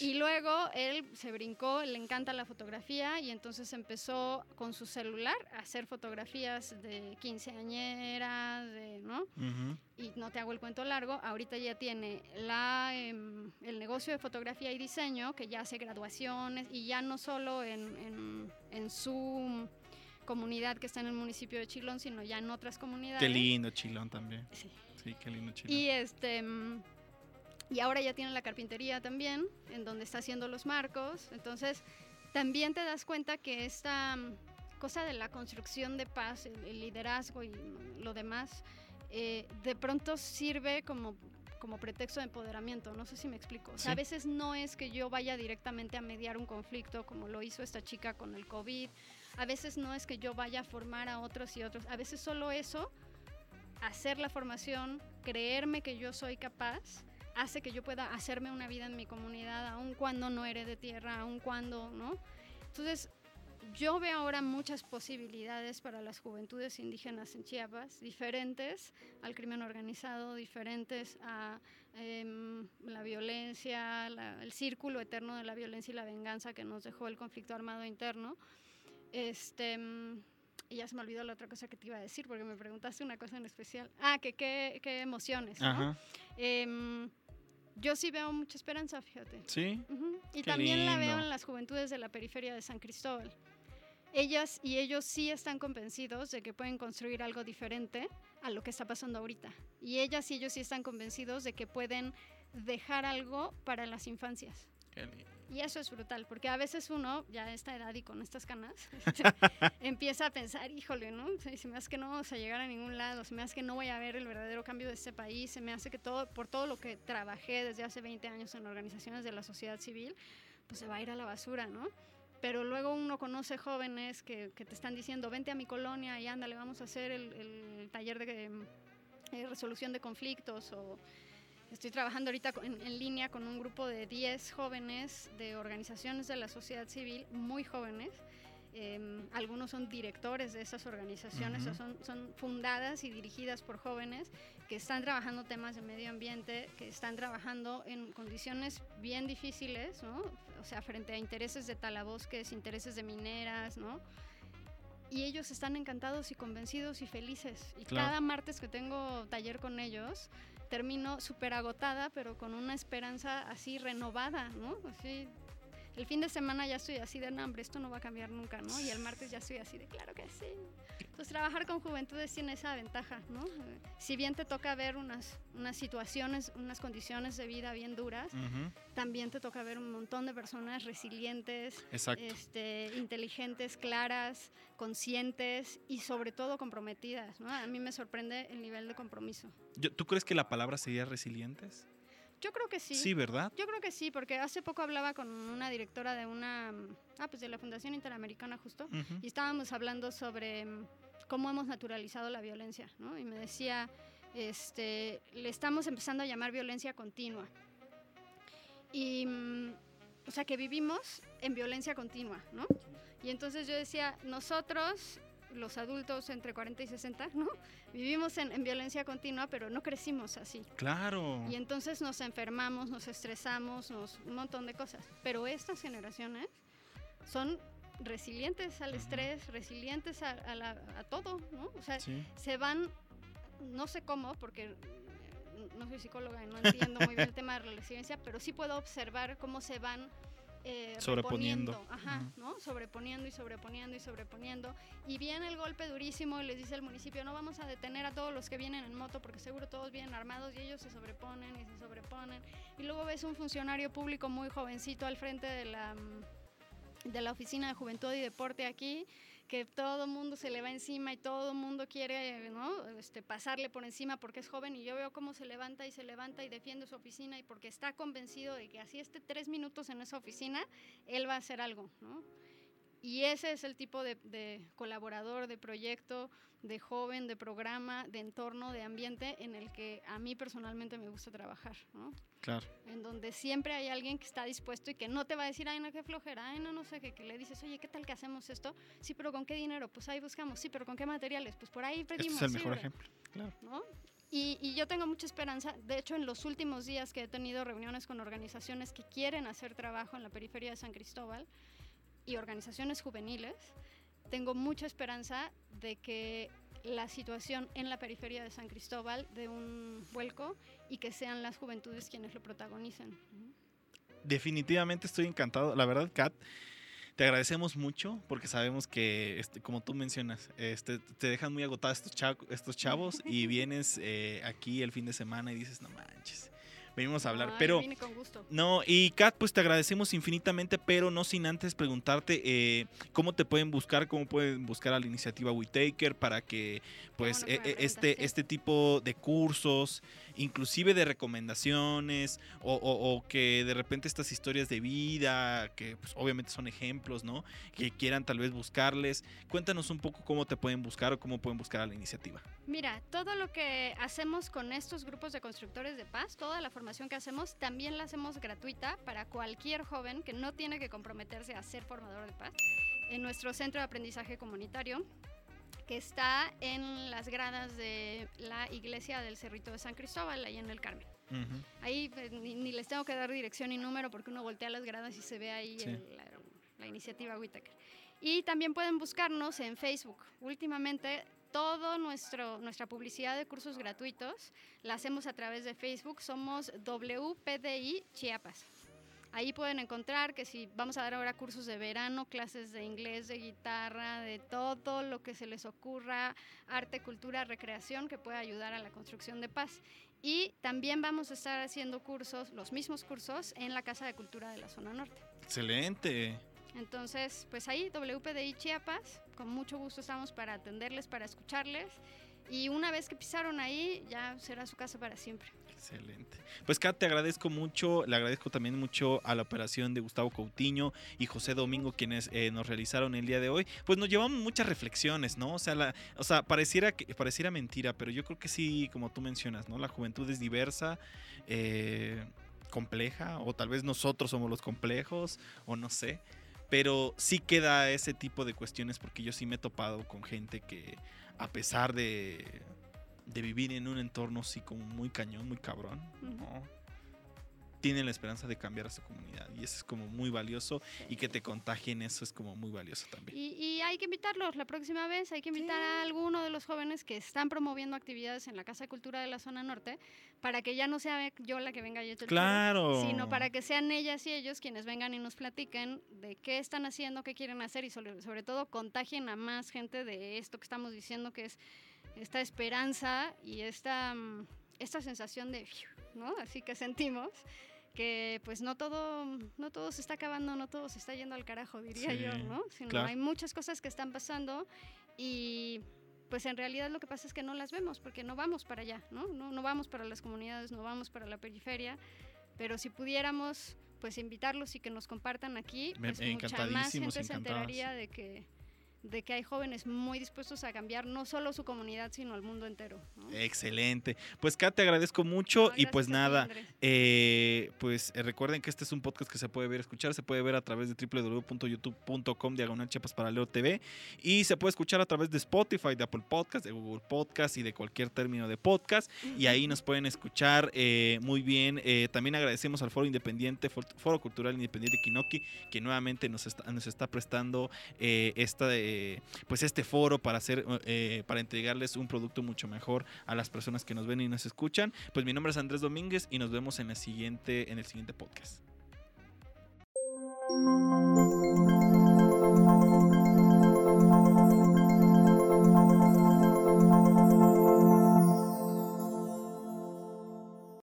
Y luego él se brincó, le encanta la fotografía y entonces empezó con su celular a hacer fotografías de quinceañeras, de, ¿no? Y no te hago el cuento largo, ahorita ya tiene la, em, el negocio de fotografía y diseño, que ya hace graduaciones, y ya no solo en, en- en su comunidad que está en el municipio de Chilón, sino ya en otras comunidades. Qué lindo Chilón también. Sí. Sí, qué lindo. Y este mm, y ahora ya tiene la carpintería también, en donde está haciendo los marcos. Entonces, también te das cuenta que esta mm, cosa de la construcción de paz, el, el liderazgo y lo demás, eh, de pronto sirve como como pretexto de empoderamiento, no sé si me explico. O sea, a veces no es que yo vaya directamente a mediar un conflicto como lo hizo esta chica con el COVID, a veces no es que yo vaya a formar a otros y otros, a veces solo eso hacer la formación, creerme que yo soy capaz, hace que yo pueda hacerme una vida en mi comunidad, aun cuando no herede tierra, aun cuando, ¿no? Entonces, yo veo ahora muchas posibilidades para las juventudes indígenas en Chiapas, diferentes al crimen organizado, diferentes a em, la violencia, la- el círculo eterno de la violencia y la venganza que nos dejó el conflicto armado interno. Este, y ya se me olvidó la otra cosa que te iba a decir, porque me preguntaste una cosa en especial. Ah, que qué, emociones. ¿no? Ajá. Em, yo sí veo mucha esperanza, fíjate. Sí. Ujú. Y Qué también la veo lindo. en las juventudes de la periferia de San Cristóbal. Ellas y ellos sí están convencidos de que pueden construir algo diferente a lo que está pasando ahorita. Y ellas y ellos sí están convencidos de que pueden dejar algo para las infancias. Qué lindo. Y eso es brutal, porque a veces uno, ya a esta edad y con estas canas, empieza a pensar, híjole, ¿no? Se, me hace que no vamos a llegar a ningún lado, se me hace que no voy a ver el verdadero cambio de este país, se me hace que todo, por todo lo que trabajé desde hace 20 años en organizaciones de la sociedad civil, pues se va a ir a la basura, ¿no? Pero luego uno conoce jóvenes que, que te están diciendo, vente a mi colonia y ándale, vamos a hacer el, el taller de eh, resolución de conflictos o Estoy trabajando ahorita en, en línea con un grupo de 10 jóvenes de organizaciones de la sociedad civil, muy jóvenes. Em, algunos son directores de esas organizaciones, Ujú. o son, son fundadas y dirigidas por jóvenes que están trabajando temas de medio ambiente, que están trabajando en condiciones bien difíciles, ¿no? O sea, frente a intereses de talabosques, intereses de mineras, ¿no? Y ellos están encantados y convencidos y felices. Y Claro. cada martes que tengo taller con ellos, termino súper agotada, pero con una esperanza así renovada, ¿no? Así, el fin de semana ya estoy así de, no, hombre, esto no va a cambiar nunca, ¿no? Y el martes ya estoy así de, claro que sí. Entonces, trabajar con juventudes tiene esa ventaja, ¿no? Si bien te toca ver unas, unas situaciones, unas condiciones de vida bien duras, también te toca ver un montón de personas resilientes, este, inteligentes, claras, conscientes y sobre todo comprometidas. ¿no? A mí me sorprende el nivel de compromiso. ¿Tú crees que la palabra sería resilientes? Yo creo que sí. Sí, ¿verdad? Yo creo que sí, porque hace poco hablaba con una directora de una, ah, pues de la Fundación Interamericana justo, y estábamos hablando sobre mm, cómo hemos naturalizado la violencia, ¿no? Y me decía, este, le estamos empezando a llamar violencia continua. Y, mm, o sea, que vivimos en violencia continua, ¿no? Y entonces yo decía, nosotros, los adultos entre 40 y 60, ¿no? Vivimos en, en violencia continua, pero no crecimos así. Claro. Y entonces nos enfermamos, nos estresamos, nos, un montón de cosas. Pero estas generaciones son resilientes al estrés, resilientes a, a la- a todo, ¿no? O sea, Sí. se van no sé cómo, porque no soy psicóloga y no entiendo muy bien el tema de la resiliencia, pero sí puedo observar cómo se van eh, Sobreponiendo. reponiendo, Ajá, Ujú. ¿no? Sobreponiendo y sobreponiendo y sobreponiendo. Y viene el golpe durísimo y les dice el municipio, no vamos a detener a todos los que vienen en moto porque seguro todos vienen armados y ellos se sobreponen y se sobreponen. Y luego ves un funcionario público muy jovencito al frente de la, mm, de la Oficina de Juventud y Deporte aquí, que todo mundo se le va encima y todo mundo quiere ¿no? este, pasarle por encima porque es joven y yo veo cómo se levanta y se levanta y defiende su oficina y porque está convencido de que así esté tres minutos en esa oficina, él va a hacer algo. ¿no? Y ese es el tipo de, de colaborador, de proyecto, de joven, de programa, de entorno, de ambiente en el que a mí personalmente me gusta trabajar. ¿no? Claro. en donde siempre hay alguien que está dispuesto y que no te va a decir, ay, no, qué flojera, ay, no, no sé, qué, que le dices, oye, ¿qué tal que hacemos esto? Sí, pero ¿con qué dinero? Pues ahí buscamos, sí, pero ¿con qué materiales? Pues por ahí Este pedimos. es el sí, mejor ¿verdad? ejemplo. Claro. ¿no? Y, y yo tengo mucha esperanza, de hecho en los últimos días que he tenido reuniones con organizaciones que quieren hacer trabajo en la periferia de San Cristóbal y organizaciones juveniles, tengo mucha esperanza de que la situación en la periferia de San Cristóbal de un vuelco y que sean las juventudes quienes lo protagonicen. Definitivamente estoy encantado. La verdad, Kat, te agradecemos mucho porque sabemos que, este, como tú mencionas, este, te dejan muy agotados estos chavos y vienes eh, aquí el fin de semana y dices, no manches, venimos a hablar. Ay, Pero vine con gusto. No, y Kat, pues te agradecemos infinitamente, pero no sin antes preguntarte eh, cómo te pueden buscar, cómo pueden buscar a la iniciativa WeTaker para que, pues, eh, eh, este, este tipo de cursos, inclusive de recomendaciones, o, o- o que de repente estas historias de vida, que pues, obviamente son ejemplos, ¿no? Que quieran tal vez buscarles. Cuéntanos un poco cómo te pueden buscar o cómo pueden buscar a la iniciativa. Mira, todo lo que hacemos con estos grupos de constructores de paz, toda la formación que hacemos, también la hacemos gratuita para cualquier joven que no tiene que comprometerse a ser formador de paz en nuestro centro de aprendizaje comunitario que está en las gradas de la iglesia del Cerrito de San Cristóbal, ahí en el Carmen. Ujú. Ahí pues, ni, ni les tengo que dar dirección y número porque uno voltea las gradas y se ve ahí Sí. el- la, la iniciativa Whittaker. Y también pueden buscarnos en Facebook. Últimamente todo nuestro nuestra publicidad de cursos gratuitos la hacemos a través de Facebook. Somos WPDI Chiapas. Ahí pueden encontrar que si vamos a dar ahora cursos de verano, clases de inglés, de guitarra, de todo lo que se les ocurra, arte, cultura, recreación que pueda ayudar a la construcción de paz. Y también vamos a estar haciendo cursos, los mismos cursos, en la Casa de Cultura de la Zona Norte. Excelente. Entonces, pues ahí, WPDI Chiapas, con mucho gusto estamos para atenderles, para escucharles. Y una vez que pisaron ahí, ya será su casa para siempre. Excelente. Pues Kat, te agradezco mucho, le agradezco también mucho a la operación de Gustavo Coutinho y José Domingo quienes eh, nos realizaron el día de hoy. Pues nos llevamos muchas reflexiones, ¿no? O sea, la, o sea, pareciera que pareciera mentira, pero yo creo que sí, como tú mencionas, ¿no? La juventud es diversa, eh, compleja, o tal vez nosotros somos los complejos, o no sé. Pero sí queda ese tipo de cuestiones porque yo sí me he topado con gente que a pesar de, de vivir en un entorno así como muy cañón, muy cabrón. ¿no? Tienen la esperanza de cambiar a su comunidad y eso es como muy valioso y que te contagien eso es como muy valioso también. Y, y hay que invitarlos la próxima vez, hay que invitar a alguno de los jóvenes que están promoviendo actividades en la Casa de Cultura de la Zona Norte para que ya no sea yo la que venga y eche el choro, Claro. sino para que sean ellas y ellos quienes vengan y nos platiquen de qué están haciendo, qué quieren hacer y sobre, sobre todo contagien a más gente de esto que estamos diciendo que es esta esperanza y esta, mm, esta sensación de, ¿no? Así que sentimos que pues no todo, no todo se está acabando, no todo se está yendo al carajo, diría Sí, yo, ¿no? Sino claro. hay muchas cosas que están pasando y pues en realidad lo que pasa es que no las vemos porque no vamos para allá, ¿no? No, no vamos para las comunidades, no vamos para la periferia, pero si pudiéramos pues invitarlos y que nos compartan aquí, Me- pues mucha más gente se enteraría de que de que hay jóvenes muy dispuestos a cambiar no solo su comunidad, sino al mundo entero. ¿no? Excelente. Pues Kat, te agradezco mucho No, y pues nada, eh, pues eh, recuerden que este es un podcast que se puede ver, escuchar, se puede ver a través de www.youtube.com diagonal Chiapas TV y se puede escuchar a través de Spotify, de Apple Podcast, de Google Podcast y de cualquier término de podcast y ahí nos pueden escuchar eh, muy bien. Eh, también agradecemos al Foro Independiente, For- Foro Cultural Independiente Kinoki, que nuevamente nos está, nos está prestando esta, este, pues este foro para hacer, eh, para entregarles un producto mucho mejor a las personas que nos ven y nos escuchan. Pues mi nombre es Andrés Domínguez y nos vemos en siguiente, en el siguiente podcast.